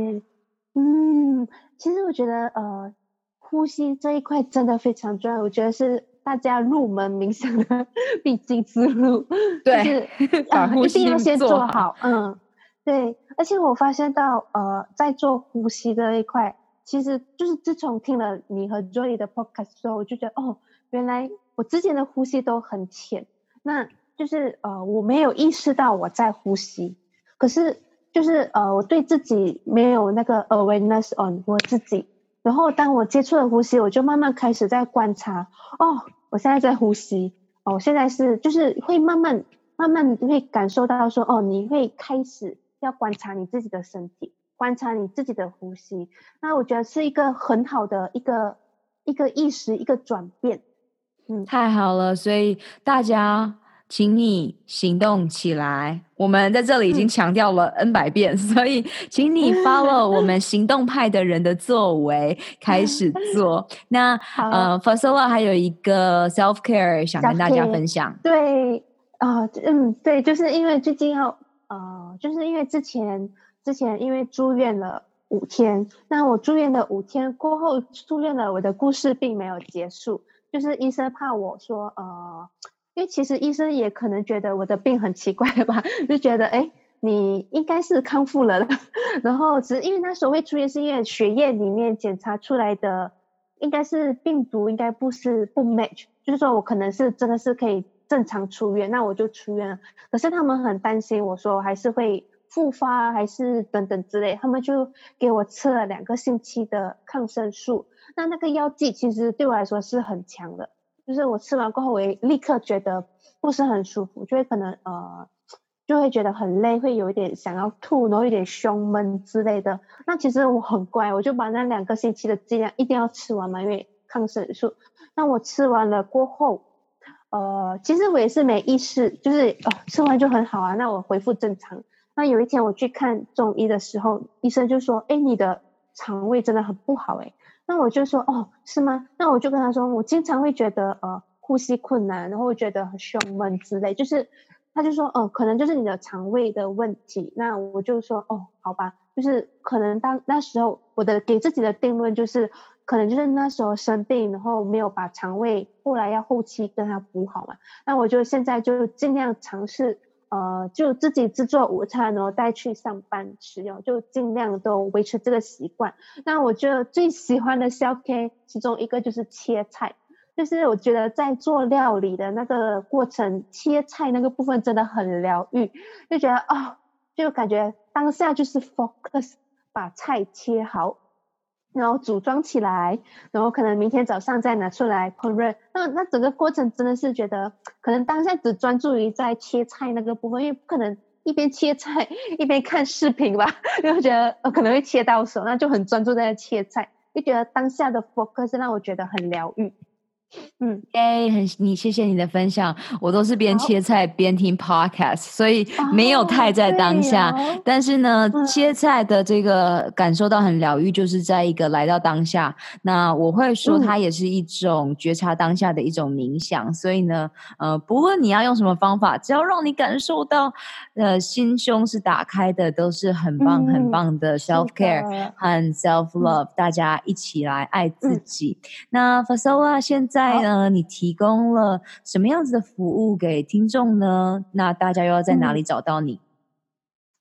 嗯，其实我觉得呃，呼吸这一块真的非常重要，我觉得是。大家入门冥想的 必经之路，对，就是啊，一定要先做好。嗯，对。而且我发现到，呃，在做呼吸这一块，其实就是自从听了你和 Joy 的 podcast 之后，我就觉得，哦，原来我之前的呼吸都很浅，那就是呃，我没有意识到我在呼吸，可是就是呃，我对自己没有那个 awareness on 我自己。然后当我接触了呼吸，我就慢慢开始在观察，哦。我现在在呼吸，哦，现在是就是会慢慢慢慢你就会感受到说，哦，你会开始要观察你自己的身体，观察你自己的呼吸。那我觉得是一个很好的一个一个意识一个转变。嗯，太好了，所以大家。请你行动起来！我们在这里已经强调了 N 百遍，嗯、所以请你 follow 我们行动派的人的作为，开始做。那呃，Fasola 还有一个 self care 想跟大家分享。对，啊、呃，嗯，对，就是因为最近要，呃，就是因为之前之前因为住院了五天，那我住院的五天过后，住院了，我的故事并没有结束，就是医生怕我说，呃。因为其实医生也可能觉得我的病很奇怪吧，就觉得哎，你应该是康复了了。然后只是因为那时候会出院，是因为血液里面检查出来的应该是病毒，应该不是不 match，就是说我可能是真的是可以正常出院，那我就出院了。可是他们很担心我说还是会复发，还是等等之类，他们就给我吃了两个星期的抗生素。那那个药剂其实对我来说是很强的。就是我吃完过后，我也立刻觉得不是很舒服，就会可能呃，就会觉得很累，会有一点想要吐，然后有点胸闷之类的。那其实我很乖，我就把那两个星期的剂量一定要吃完嘛，因为抗生素。那我吃完了过后，呃，其实我也是没意识，就是哦，吃完就很好啊，那我恢复正常。那有一天我去看中医的时候，医生就说：“哎，你的肠胃真的很不好，哎。”那我就说哦，是吗？那我就跟他说，我经常会觉得呃呼吸困难，然后会觉得很胸闷之类。就是他就说哦、可能就是你的肠胃的问题。那我就说哦，好吧，就是可能当那时候我的给自己的定论就是，可能就是那时候生病，然后没有把肠胃后来要后期跟他补好嘛。那我就现在就尽量尝试。呃，就自己制作午餐，然后带去上班吃用，就尽量都维持这个习惯。那我觉得最喜欢的 self care 其中一个就是切菜，就是我觉得在做料理的那个过程，切菜那个部分真的很疗愈，就觉得哦，就感觉当下就是 focus 把菜切好。然后组装起来，然后可能明天早上再拿出来烹饪。那那整个过程真的是觉得，可能当下只专注于在切菜那个部分，因为不可能一边切菜 一边看视频吧，因为觉得呃可能会切到手，那就很专注在切菜，就觉得当下的 focus 让我觉得很疗愈。嗯，哎，很你谢谢你的分享，我都是边切菜边听 podcast，所以没有太在当下。哦、但是呢，嗯、切菜的这个感受到很疗愈，就是在一个来到当下。那我会说，它也是一种觉察当下的一种冥想。嗯、所以呢，呃，不论你要用什么方法，只要让你感受到，呃，心胸是打开的，都是很棒很棒的 self care 的和 self love、嗯。大家一起来爱自己。嗯、那 Fasola 现在。在呢，你提供了什么样子的服务给听众呢？那大家又要在哪里找到你？嗯、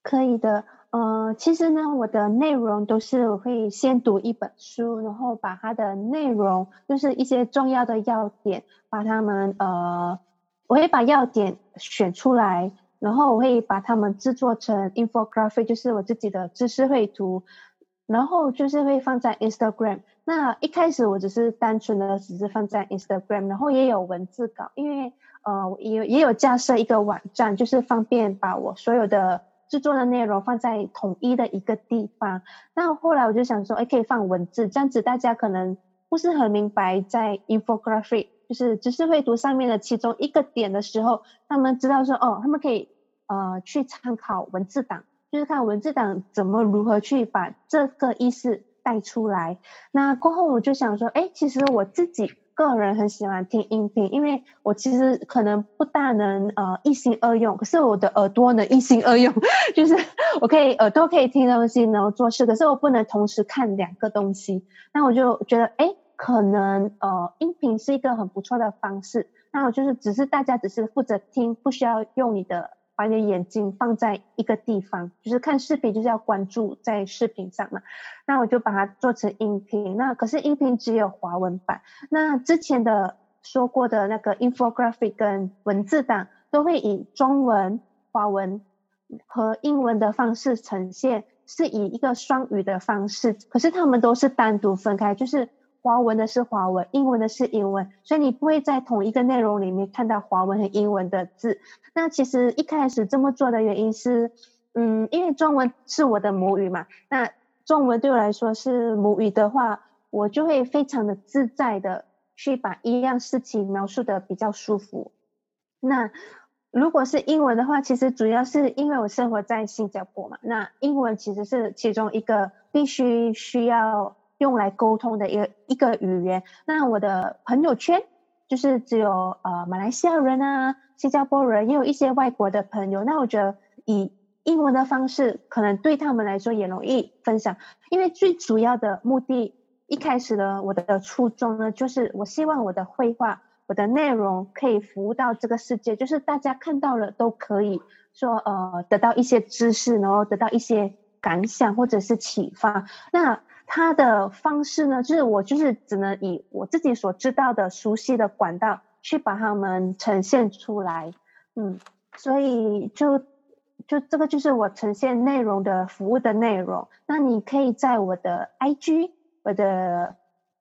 可以的，呃，其实呢，我的内容都是我会先读一本书，然后把它的内容，就是一些重要的要点，把它们呃，我会把要点选出来，然后我会把它们制作成 infographic，就是我自己的知识绘图。然后就是会放在 Instagram。那一开始我只是单纯的只是放在 Instagram，然后也有文字稿，因为呃也也有架设一个网站，就是方便把我所有的制作的内容放在统一的一个地方。那后来我就想说，哎，可以放文字，这样子大家可能不是很明白，在 Infographic 就是只是绘图上面的其中一个点的时候，他们知道说，哦，他们可以呃去参考文字档。就是看文字档怎么如何去把这个意思带出来。那过后我就想说，哎，其实我自己个人很喜欢听音频，因为我其实可能不大能呃一心二用，可是我的耳朵能一心二用，就是我可以耳朵可以听东西，然后做事，可是我不能同时看两个东西。那我就觉得，哎，可能呃音频是一个很不错的方式。那我就是只是大家只是负责听，不需要用你的。把你的眼睛放在一个地方，就是看视频，就是要关注在视频上嘛。那我就把它做成音频。那可是音频只有华文版。那之前的说过的那个 infographic 跟文字档都会以中文、华文和英文的方式呈现，是以一个双语的方式。可是他们都是单独分开，就是。华文的是华文，英文的是英文，所以你不会在同一个内容里面看到华文和英文的字。那其实一开始这么做的原因是，嗯，因为中文是我的母语嘛，那中文对我来说是母语的话，我就会非常的自在的去把一样事情描述的比较舒服。那如果是英文的话，其实主要是因为我生活在新加坡嘛，那英文其实是其中一个必须需要。用来沟通的一个一个语言。那我的朋友圈就是只有呃马来西亚人啊、新加坡人，也有一些外国的朋友。那我觉得以英文的方式，可能对他们来说也容易分享。因为最主要的目的，一开始的我的初衷呢，就是我希望我的绘画、我的内容可以服务到这个世界，就是大家看到了都可以说呃得到一些知识，然后得到一些感想或者是启发。那他的方式呢，就是我就是只能以我自己所知道的熟悉的管道去把它们呈现出来，嗯，所以就就这个就是我呈现内容的服务的内容。那你可以在我的 IG、我的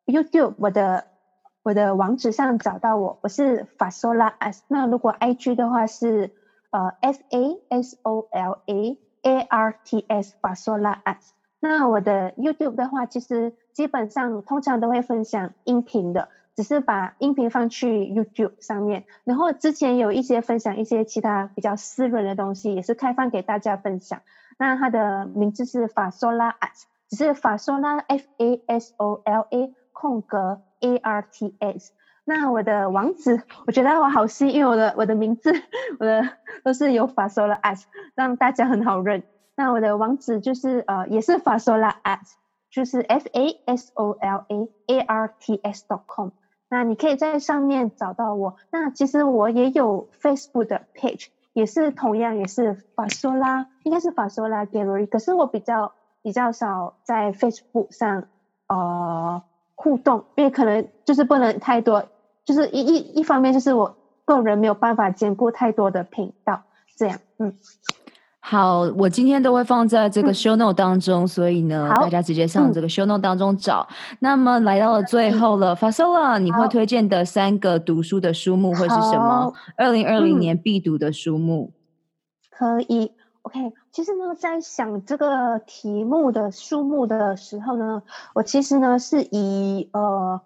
YouTube、我的我的网址上找到我，我是 Fasola AS。那如果 IG 的话是呃 F A S O L A A R T S Fasola AS。那我的 YouTube 的话，其实基本上通常都会分享音频的，只是把音频放去 YouTube 上面。然后之前有一些分享一些其他比较私人的东西，也是开放给大家分享。那它的名字是 Fasola Arts，只是 Fasola F A S O L A 空格 A R T S。那我的网址，我觉得我好吸引，因为我的我的名字，我的都是有 Fasola Arts，让大家很好认。那我的网址就是呃，也是 Fasola art，就是 F A S O L A A R T S dot com。那你可以在上面找到我。那其实我也有 Facebook 的 page，也是同样也是 Fasola，应该是 Fasola Gallery。可是我比较比较少在 Facebook 上呃互动，因为可能就是不能太多，就是一一一方面就是我个人没有办法兼顾太多的频道，这样嗯。好，我今天都会放在这个 show note 当中，嗯、所以呢，大家直接上这个 show note 当中找。嗯、那么来到了最后了，Fasola，你会推荐的三个读书的书目会是什么？二零二零年必读的书目。可以，OK。其实呢，在想这个题目的书目的时候呢，我其实呢是以呃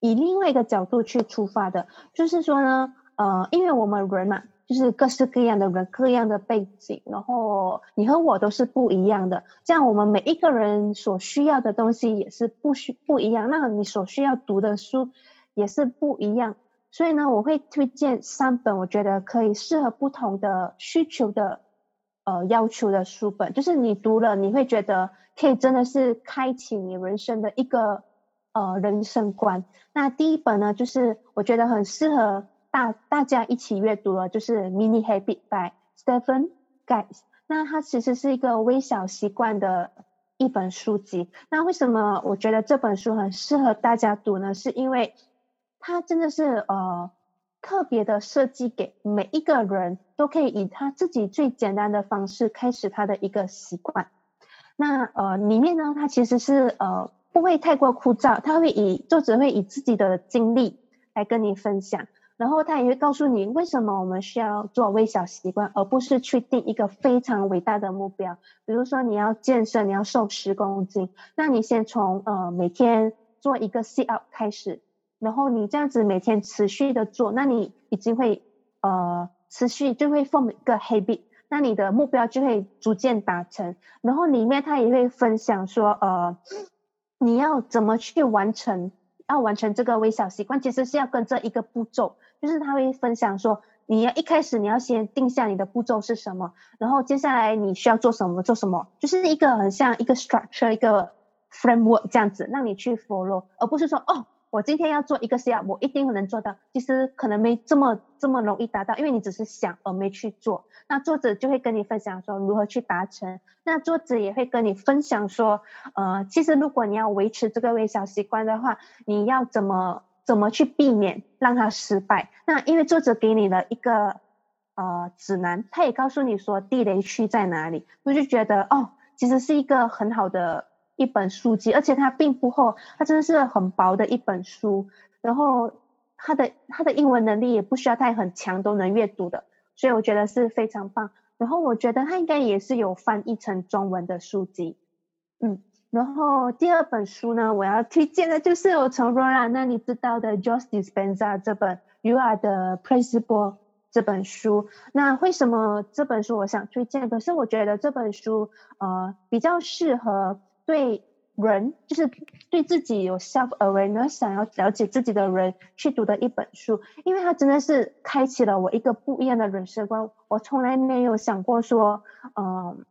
以另外一个角度去出发的，就是说呢，呃，因为我们人嘛。就是各式各样的人，各样的背景，然后你和我都是不一样的。这样我们每一个人所需要的东西也是不需不一样。那你所需要读的书也是不一样。所以呢，我会推荐三本我觉得可以适合不同的需求的呃要求的书本。就是你读了，你会觉得可以真的是开启你人生的一个呃人生观。那第一本呢，就是我觉得很适合。大大家一起阅读了，就是《Mini Habit》by Stephen Gai。那它其实是一个微小习惯的一本书籍。那为什么我觉得这本书很适合大家读呢？是因为它真的是呃特别的设计给每一个人都可以以他自己最简单的方式开始他的一个习惯。那呃里面呢，它其实是呃不会太过枯燥，它会以作者会以自己的经历来跟你分享。然后他也会告诉你为什么我们需要做微小习惯，而不是去定一个非常伟大的目标。比如说你要健身，你要瘦十公斤，那你先从呃每天做一个 sit up 开始，然后你这样子每天持续的做，那你已经会呃持续就会 form 一个 habit，那你的目标就会逐渐达成。然后里面他也会分享说呃你要怎么去完成，要完成这个微小习惯，其实是要跟着一个步骤。就是他会分享说，你要一开始你要先定下你的步骤是什么，然后接下来你需要做什么做什么，就是一个很像一个 structure 一个 framework 这样子，让你去 follow，而不是说哦，我今天要做一个 step，我一定能做到，其实可能没这么这么容易达到，因为你只是想而没去做。那作者就会跟你分享说如何去达成，那作者也会跟你分享说，呃，其实如果你要维持这个微小习惯的话，你要怎么。怎么去避免让它失败？那因为作者给你了一个呃指南，他也告诉你说地雷区在哪里，我就觉得哦，其实是一个很好的一本书籍，而且它并不厚，它真的是很薄的一本书。然后它的它的英文能力也不需要太很强都能阅读的，所以我觉得是非常棒。然后我觉得它应该也是有翻译成中文的书籍，嗯。然后第二本书呢，我要推荐的就是我从 Rora 那里知道的 Josh Dispenza 这本 You Are the Principal 这本书。那为什么这本书我想推荐？可是我觉得这本书呃比较适合对人，就是对自己有 self awareness 想要了解自己的人去读的一本书，因为它真的是开启了我一个不一样的人生观。我从来没有想过说，嗯、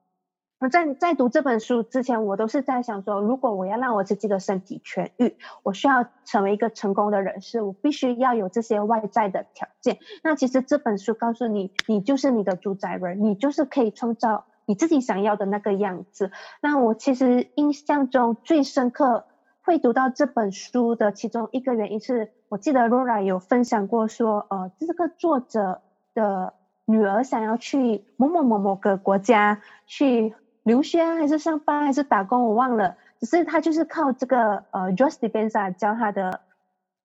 我在在读这本书之前，我都是在想说，如果我要让我自己的身体痊愈，我需要成为一个成功的人士，我必须要有这些外在的条件。那其实这本书告诉你，你就是你的主宰人，你就是可以创造你自己想要的那个样子。那我其实印象中最深刻会读到这本书的其中一个原因是，我记得 Laura 有分享过说，呃，这个作者的女儿想要去某某某某个国家去。留学啊，还是上班，还是打工，我忘了。只是他就是靠这个呃，Josh Dispenza 教他的，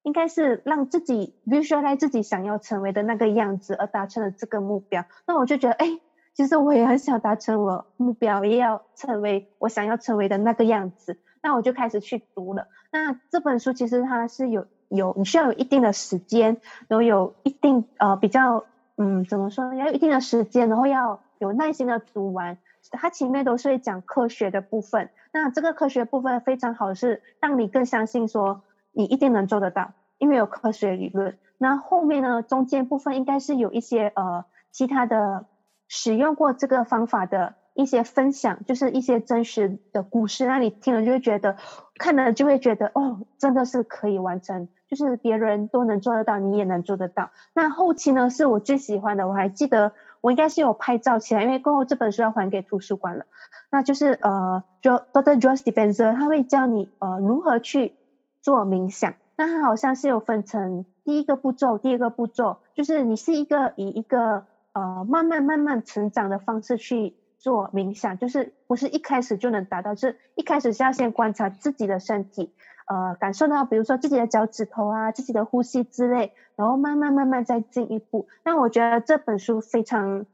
应该是让自己比如说来自己想要成为的那个样子，而达成了这个目标。那我就觉得，哎，其实我也很想达成我目标，也要成为我想要成为的那个样子。那我就开始去读了。那这本书其实它是有有，你需要有一定的时间，然后有一定呃比较嗯怎么说呢，要有一定的时间，然后要有耐心的读完。它前面都是会讲科学的部分，那这个科学部分非常好，是让你更相信说你一定能做得到，因为有科学理论。那后面呢，中间部分应该是有一些呃其他的使用过这个方法的一些分享，就是一些真实的故事，让你听了就会觉得，看了就会觉得哦，真的是可以完成，就是别人都能做得到，你也能做得到。那后期呢，是我最喜欢的，我还记得。我应该是有拍照起来，因为过后这本书要还给图书馆了。那就是呃，就 Dr. Joyce Defensor，他会教你呃如何去做冥想。那他好像是有分成第一个步骤，第二个步骤，就是你是一个以一个呃慢慢慢慢成长的方式去做冥想，就是不是一开始就能达到，是一开始是要先观察自己的身体。呃，感受到，比如说自己的脚趾头啊，自己的呼吸之类，然后慢慢慢慢再进一步。那我觉得这本书非常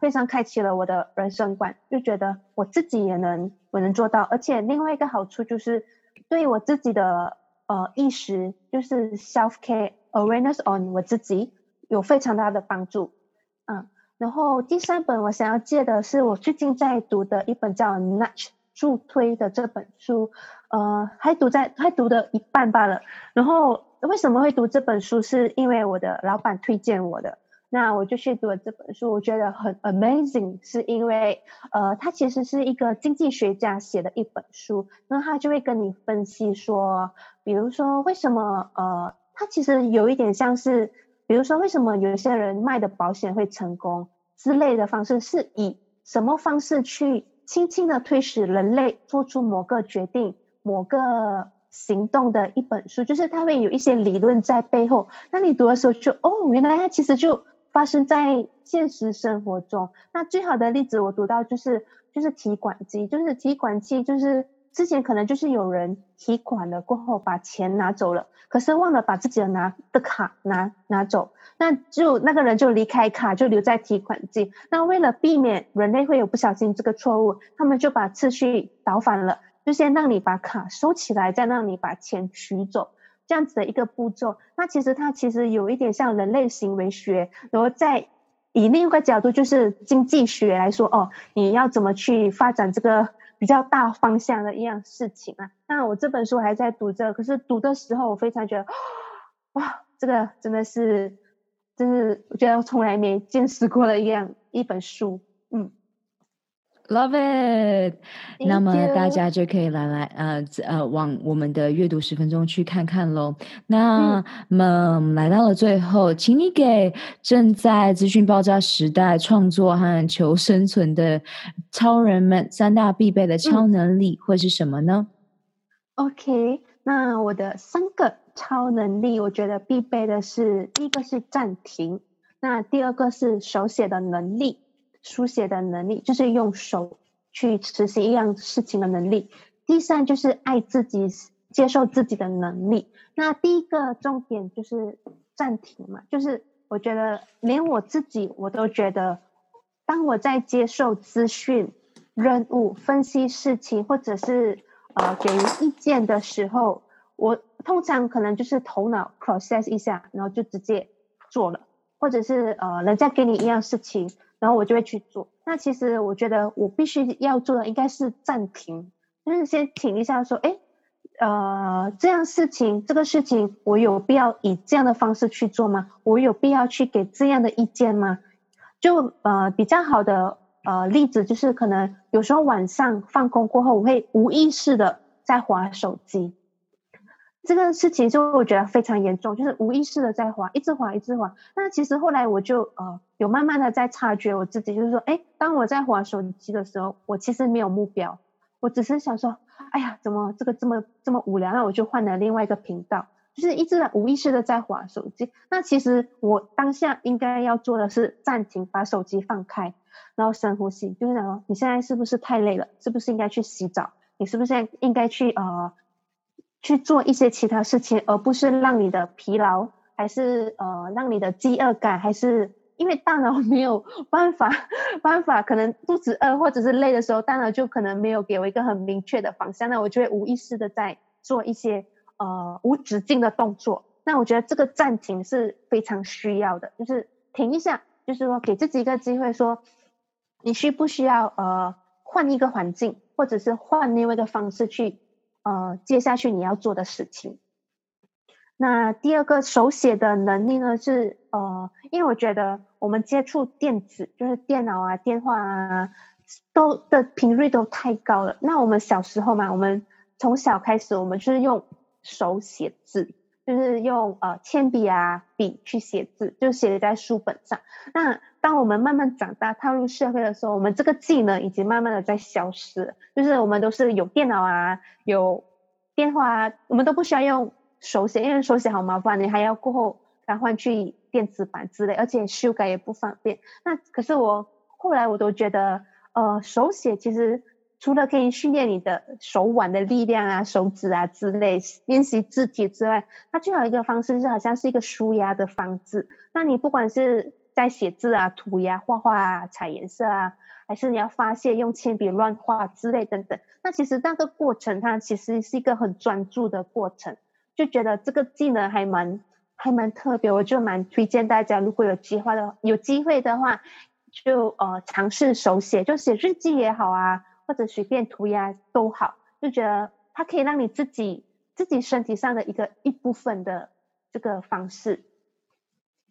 非常开启了我的人生观，就觉得我自己也能我能做到。而且另外一个好处就是对我自己的呃意识，就是 self care awareness on 我自己有非常大的帮助。然后第三本我想要借的是我最近在读的一本叫 Nudge 助推的这本书。呃，还读在还读的一半罢了。然后为什么会读这本书？是因为我的老板推荐我的，那我就去读了这本书。我觉得很 amazing，是因为呃，他其实是一个经济学家写的一本书。那他就会跟你分析说，比如说为什么呃，他其实有一点像是，比如说为什么有些人卖的保险会成功之类的方式，是以什么方式去轻轻的推使人类做出某个决定。某个行动的一本书，就是它会有一些理论在背后。那你读的时候就哦，原来它其实就发生在现实生活中。那最好的例子我读到就是就是提款机，就是提款机，就是之前可能就是有人提款了过后把钱拿走了，可是忘了把自己的拿的卡拿拿走，那就那个人就离开卡就留在提款机。那为了避免人类会有不小心这个错误，他们就把次序倒反了。就先让你把卡收起来，再让你把钱取走，这样子的一个步骤。那其实它其实有一点像人类行为学，然后再以另一个角度就是经济学来说，哦，你要怎么去发展这个比较大方向的一样事情啊？那我这本书还在读着，可是读的时候我非常觉得，哇，这个真的是，就是我觉得我从来没见识过的一样一本书，嗯。Love it，那么大家就可以来来呃呃往我们的阅读十分钟去看看喽。那么、嗯、来到了最后，请你给正在资讯爆炸时代创作和求生存的超人们三大必备的超能力会是什么呢？嗯，OK，那我的三个超能力，我觉得必备的是第一个是暂停，那第二个是手写的能力。书写的能力就是用手去实行一样事情的能力。第三就是爱自己，接受自己的能力。那第一个重点就是暂停嘛，就是我觉得连我自己我都觉得，当我在接受资讯、任务、分析事情，或者是呃给予意见的时候，我通常可能就是头脑 process 一下，然后就直接做了，或者是呃人家给你一样事情，然后我就会去做。那其实我觉得我必须要做的应该是暂停。就是先停一下，说，哎，呃，这样事情，这个事情，我有必要以这样的方式去做吗？我有必要去给这样的意见吗？就呃比较好的呃例子就是，可能有时候晚上放工过后，我会无意识的在滑手机。这个事情就我觉得非常严重，就是无意识的在滑，一直滑，一直滑。那其实后来我就呃有慢慢的在察觉我自己，就是说，哎，当我在滑手机的时候，我其实没有目标。我只是想说，哎呀，怎么这个这么这么无聊？那我就换了另外一个频道，就是一直在无意识的在滑手机。那其实我当下应该要做的是暂停，把手机放开，然后深呼吸，就是想说，你现在是不是太累了？是不是应该去洗澡？你是不是应该去呃去做一些其他事情，而不是让你的疲劳，还是呃让你的饥饿感，还是？因为大脑 没有办法，办法可能肚子饿或者是累的时候，大脑就可能没有给我一个很明确的方向，那我就会无意识的在做一些呃无止境的动作。那我觉得这个暂停是非常需要的，就是停一下，就是说给自己一个机会说，你需不需要呃换一个环境，或者是换另外一个方式去呃接下去你要做的事情。那第二个手写的能力呢，是呃，因为我觉得我们接触电子，就是电脑啊、电话啊，都的频率都太高了。那我们小时候嘛，我们从小开始，我们就是用手写字，就是用呃铅笔啊、笔去写字，就写在书本上。那当我们慢慢长大、踏入社会的时候，我们这个技能已经慢慢的在消失，就是我们都是有电脑啊、有电话啊，我们都不需要用。手写，因为手写好麻烦，你还要过后再换去电子版之类，而且修改也不方便。那可是我后来我都觉得，呃，手写其实除了可以训练你的手腕的力量啊、手指啊之类，练习字体之外，它最好一个方式是好像是一个纾压的方式。那你不管是在写字啊、涂鸦、画画啊、彩颜色啊，还是你要发泄用铅笔乱画之类等等，那其实那个过程它其实是一个很专注的过程。就觉得这个技能还蛮还蛮特别，我就蛮推荐大家，如果有机会的有机会的话，就呃尝试手写，就写日记也好啊，或者随便涂鸦都好，就觉得它可以让你自己自己身体上的一个一部分的这个方式。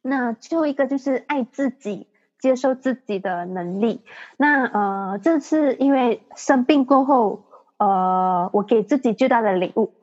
那最后一个就是爱自己，接受自己的能力。那呃，这是因为生病过后，呃，我给自己最大的礼物，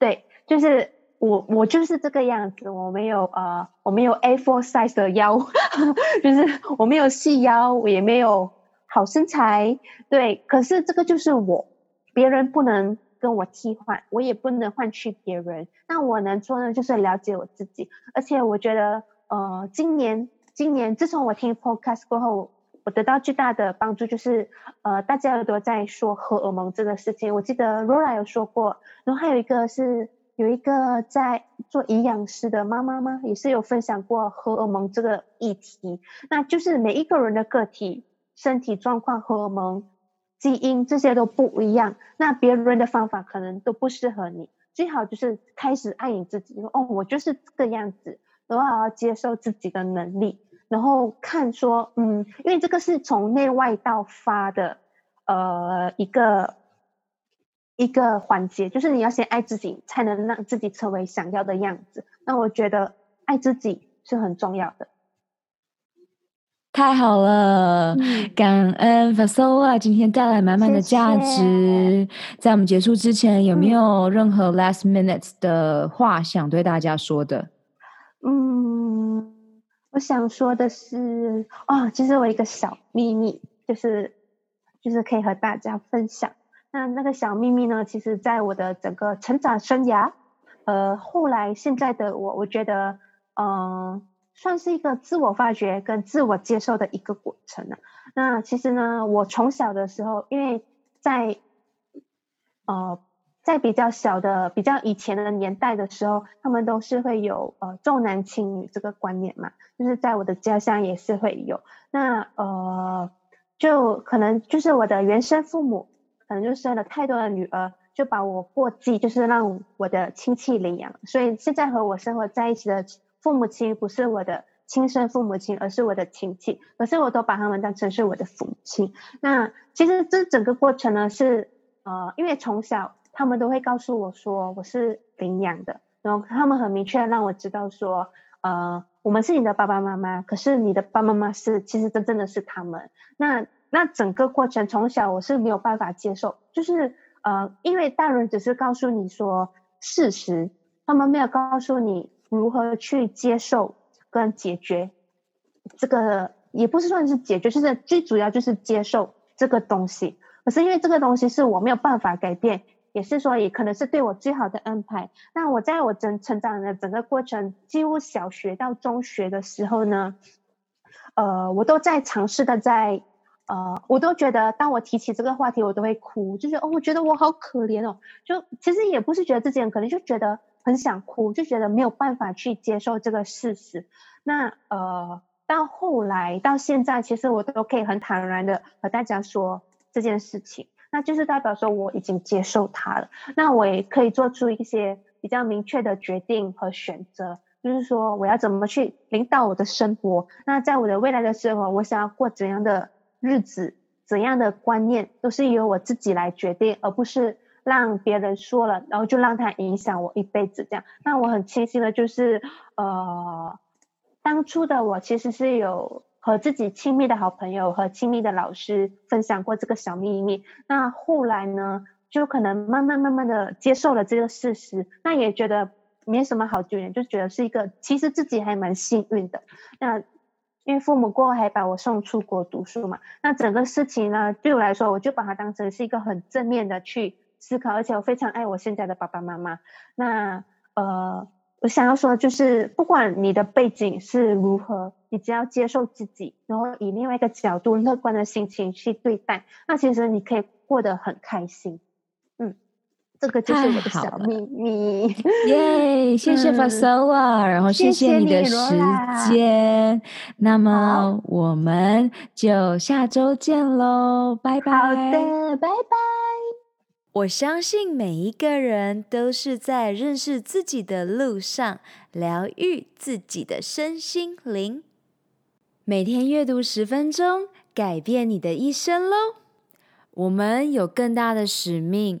对。就是我，我就是这个样子。我没有呃，我没有 A4 size 的腰，就是我没有细腰，我也没有好身材。对，可是这个就是我，别人不能跟我替换，我也不能换取别人。那我能做的就是了解我自己。而且我觉得，呃，今年，今年自从我听 Podcast 过后，我得到最大的帮助就是，呃，大家都在说荷尔蒙这个事情。我记得 Laura 有说过，然后还有一个是。有一个在做营养师的妈妈吗？也是有分享过荷尔蒙这个议题。那就是每一个人的个体、身体状况、荷尔蒙、基因这些都不一样。那别人的方法可能都不适合你。最好就是开始爱你自己，哦，我就是这个样子，然后好好接受自己的能力，然后看说，嗯，因为这个是从内外到发的，呃，一个。一个环节就是你要先爱自己，才能让自己成为想要的样子。那我觉得爱自己是很重要的。太好了，嗯、感恩 Fasola 今天带来满满的价值。谢谢。在我们结束之前，有没有任何 last minutes 的话想对大家说的？嗯，我想说的是，哦，其实我一个小秘密，就是就是可以和大家分享。那那个小秘密呢？其实，在我的整个成长生涯，呃，后来现在的我，我觉得，嗯、算是一个自我发掘跟自我接受的一个过程了。那其实呢，我从小的时候，因为在呃，在比较小的、比较以前的年代的时候，他们都是会有呃重男轻女这个观念嘛，就是在我的家乡也是会有。那呃，就可能就是我的原生父母可能就生了太多的女儿，就把我过继，就是让我的亲戚领养。所以现在和我生活在一起的父母亲不是我的亲生父母亲，而是我的亲戚。可是我都把他们当成是我的父母亲。那其实这整个过程呢，是呃，因为从小他们都会告诉我说我是领养的，然后他们很明确让我知道说，呃，我们是你的爸爸妈妈，可是你的爸爸妈妈是其实真正的是他们。那那整个过程从小我是没有办法接受，就是呃，因为大人只是告诉你说事实，他们没有告诉你如何去接受。跟解决这个也不是算是解决，就是最主要就是接受这个东西。可是因为这个东西是我没有办法改变，也是说也可能是对我最好的安排。那我在我整成长的整个过程，几乎小学到中学的时候呢，呃，我都在尝试的在，呃，我都觉得当我提起这个话题，我都会哭，就是哦，我觉得我好可怜哦。就其实也不是觉得自己很可怜，就觉得。很想哭，就觉得没有办法去接受这个事实。那呃，到后来到现在，其实我都可以很坦然的和大家说这件事情，那就是代表说我已经接受它了。那我也可以做出一些比较明确的决定和选择，就是说我要怎么去领导我的生活。那在我的未来的生活，我想要过怎样的日子，怎样的观念，都是由我自己来决定，而不是。让别人说了，然后就让他影响我一辈子这样。那我很庆幸的就是，呃，当初的我其实是有和自己亲密的好朋友和亲密的老师分享过这个小秘密。那后来呢，就可能慢慢慢慢的接受了这个事实，那也觉得没什么好丢脸，就觉得是一个其实自己还蛮幸运的。那因为父母过后还把我送出国读书嘛，那整个事情呢，对我来说，我就把它当成是一个很正面的去。思考，而且我非常爱我现在的爸爸妈妈。那呃，我想要说，就是不管你的背景是如何，你只要接受自己，然后以另外一个角度、乐观的心情去对待，那其实你可以过得很开心。嗯，这个就是我的小秘密。耶，谢谢 Fasola，然后谢谢你的时间。那么我们就下周见喽，拜拜。好的，拜拜。我相信每一个人都是在认识自己的路上，疗愈自己的身心灵。每天阅读十分钟，改变你的一生喽！我们有更大的使命，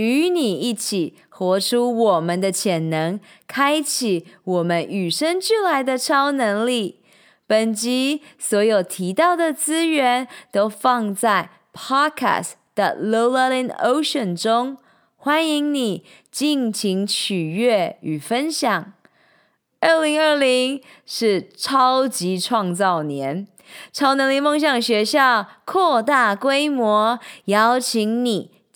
与你一起活出我们的潜能，开启我们与生俱来的超能力。本集所有提到的资源都放在 Podcast 的 Lola in Ocean 中，欢迎你尽情取悦与分享。二零二零是超级创造年，超能力梦想学校扩大规模，邀请你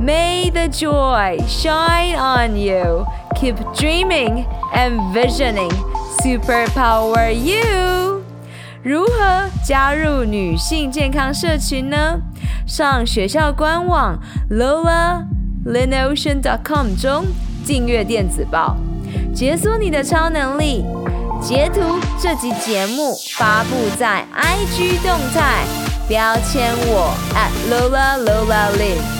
May the joy shine on you. Keep dreaming and visioning. Superpower you！如何加入女性健康社群呢？上学校官网 lolaLinOcean.com 中订阅电子报，解锁你的超能力。截图这集节目发布在 IG 动态，标签我 at @LolaLolaLin。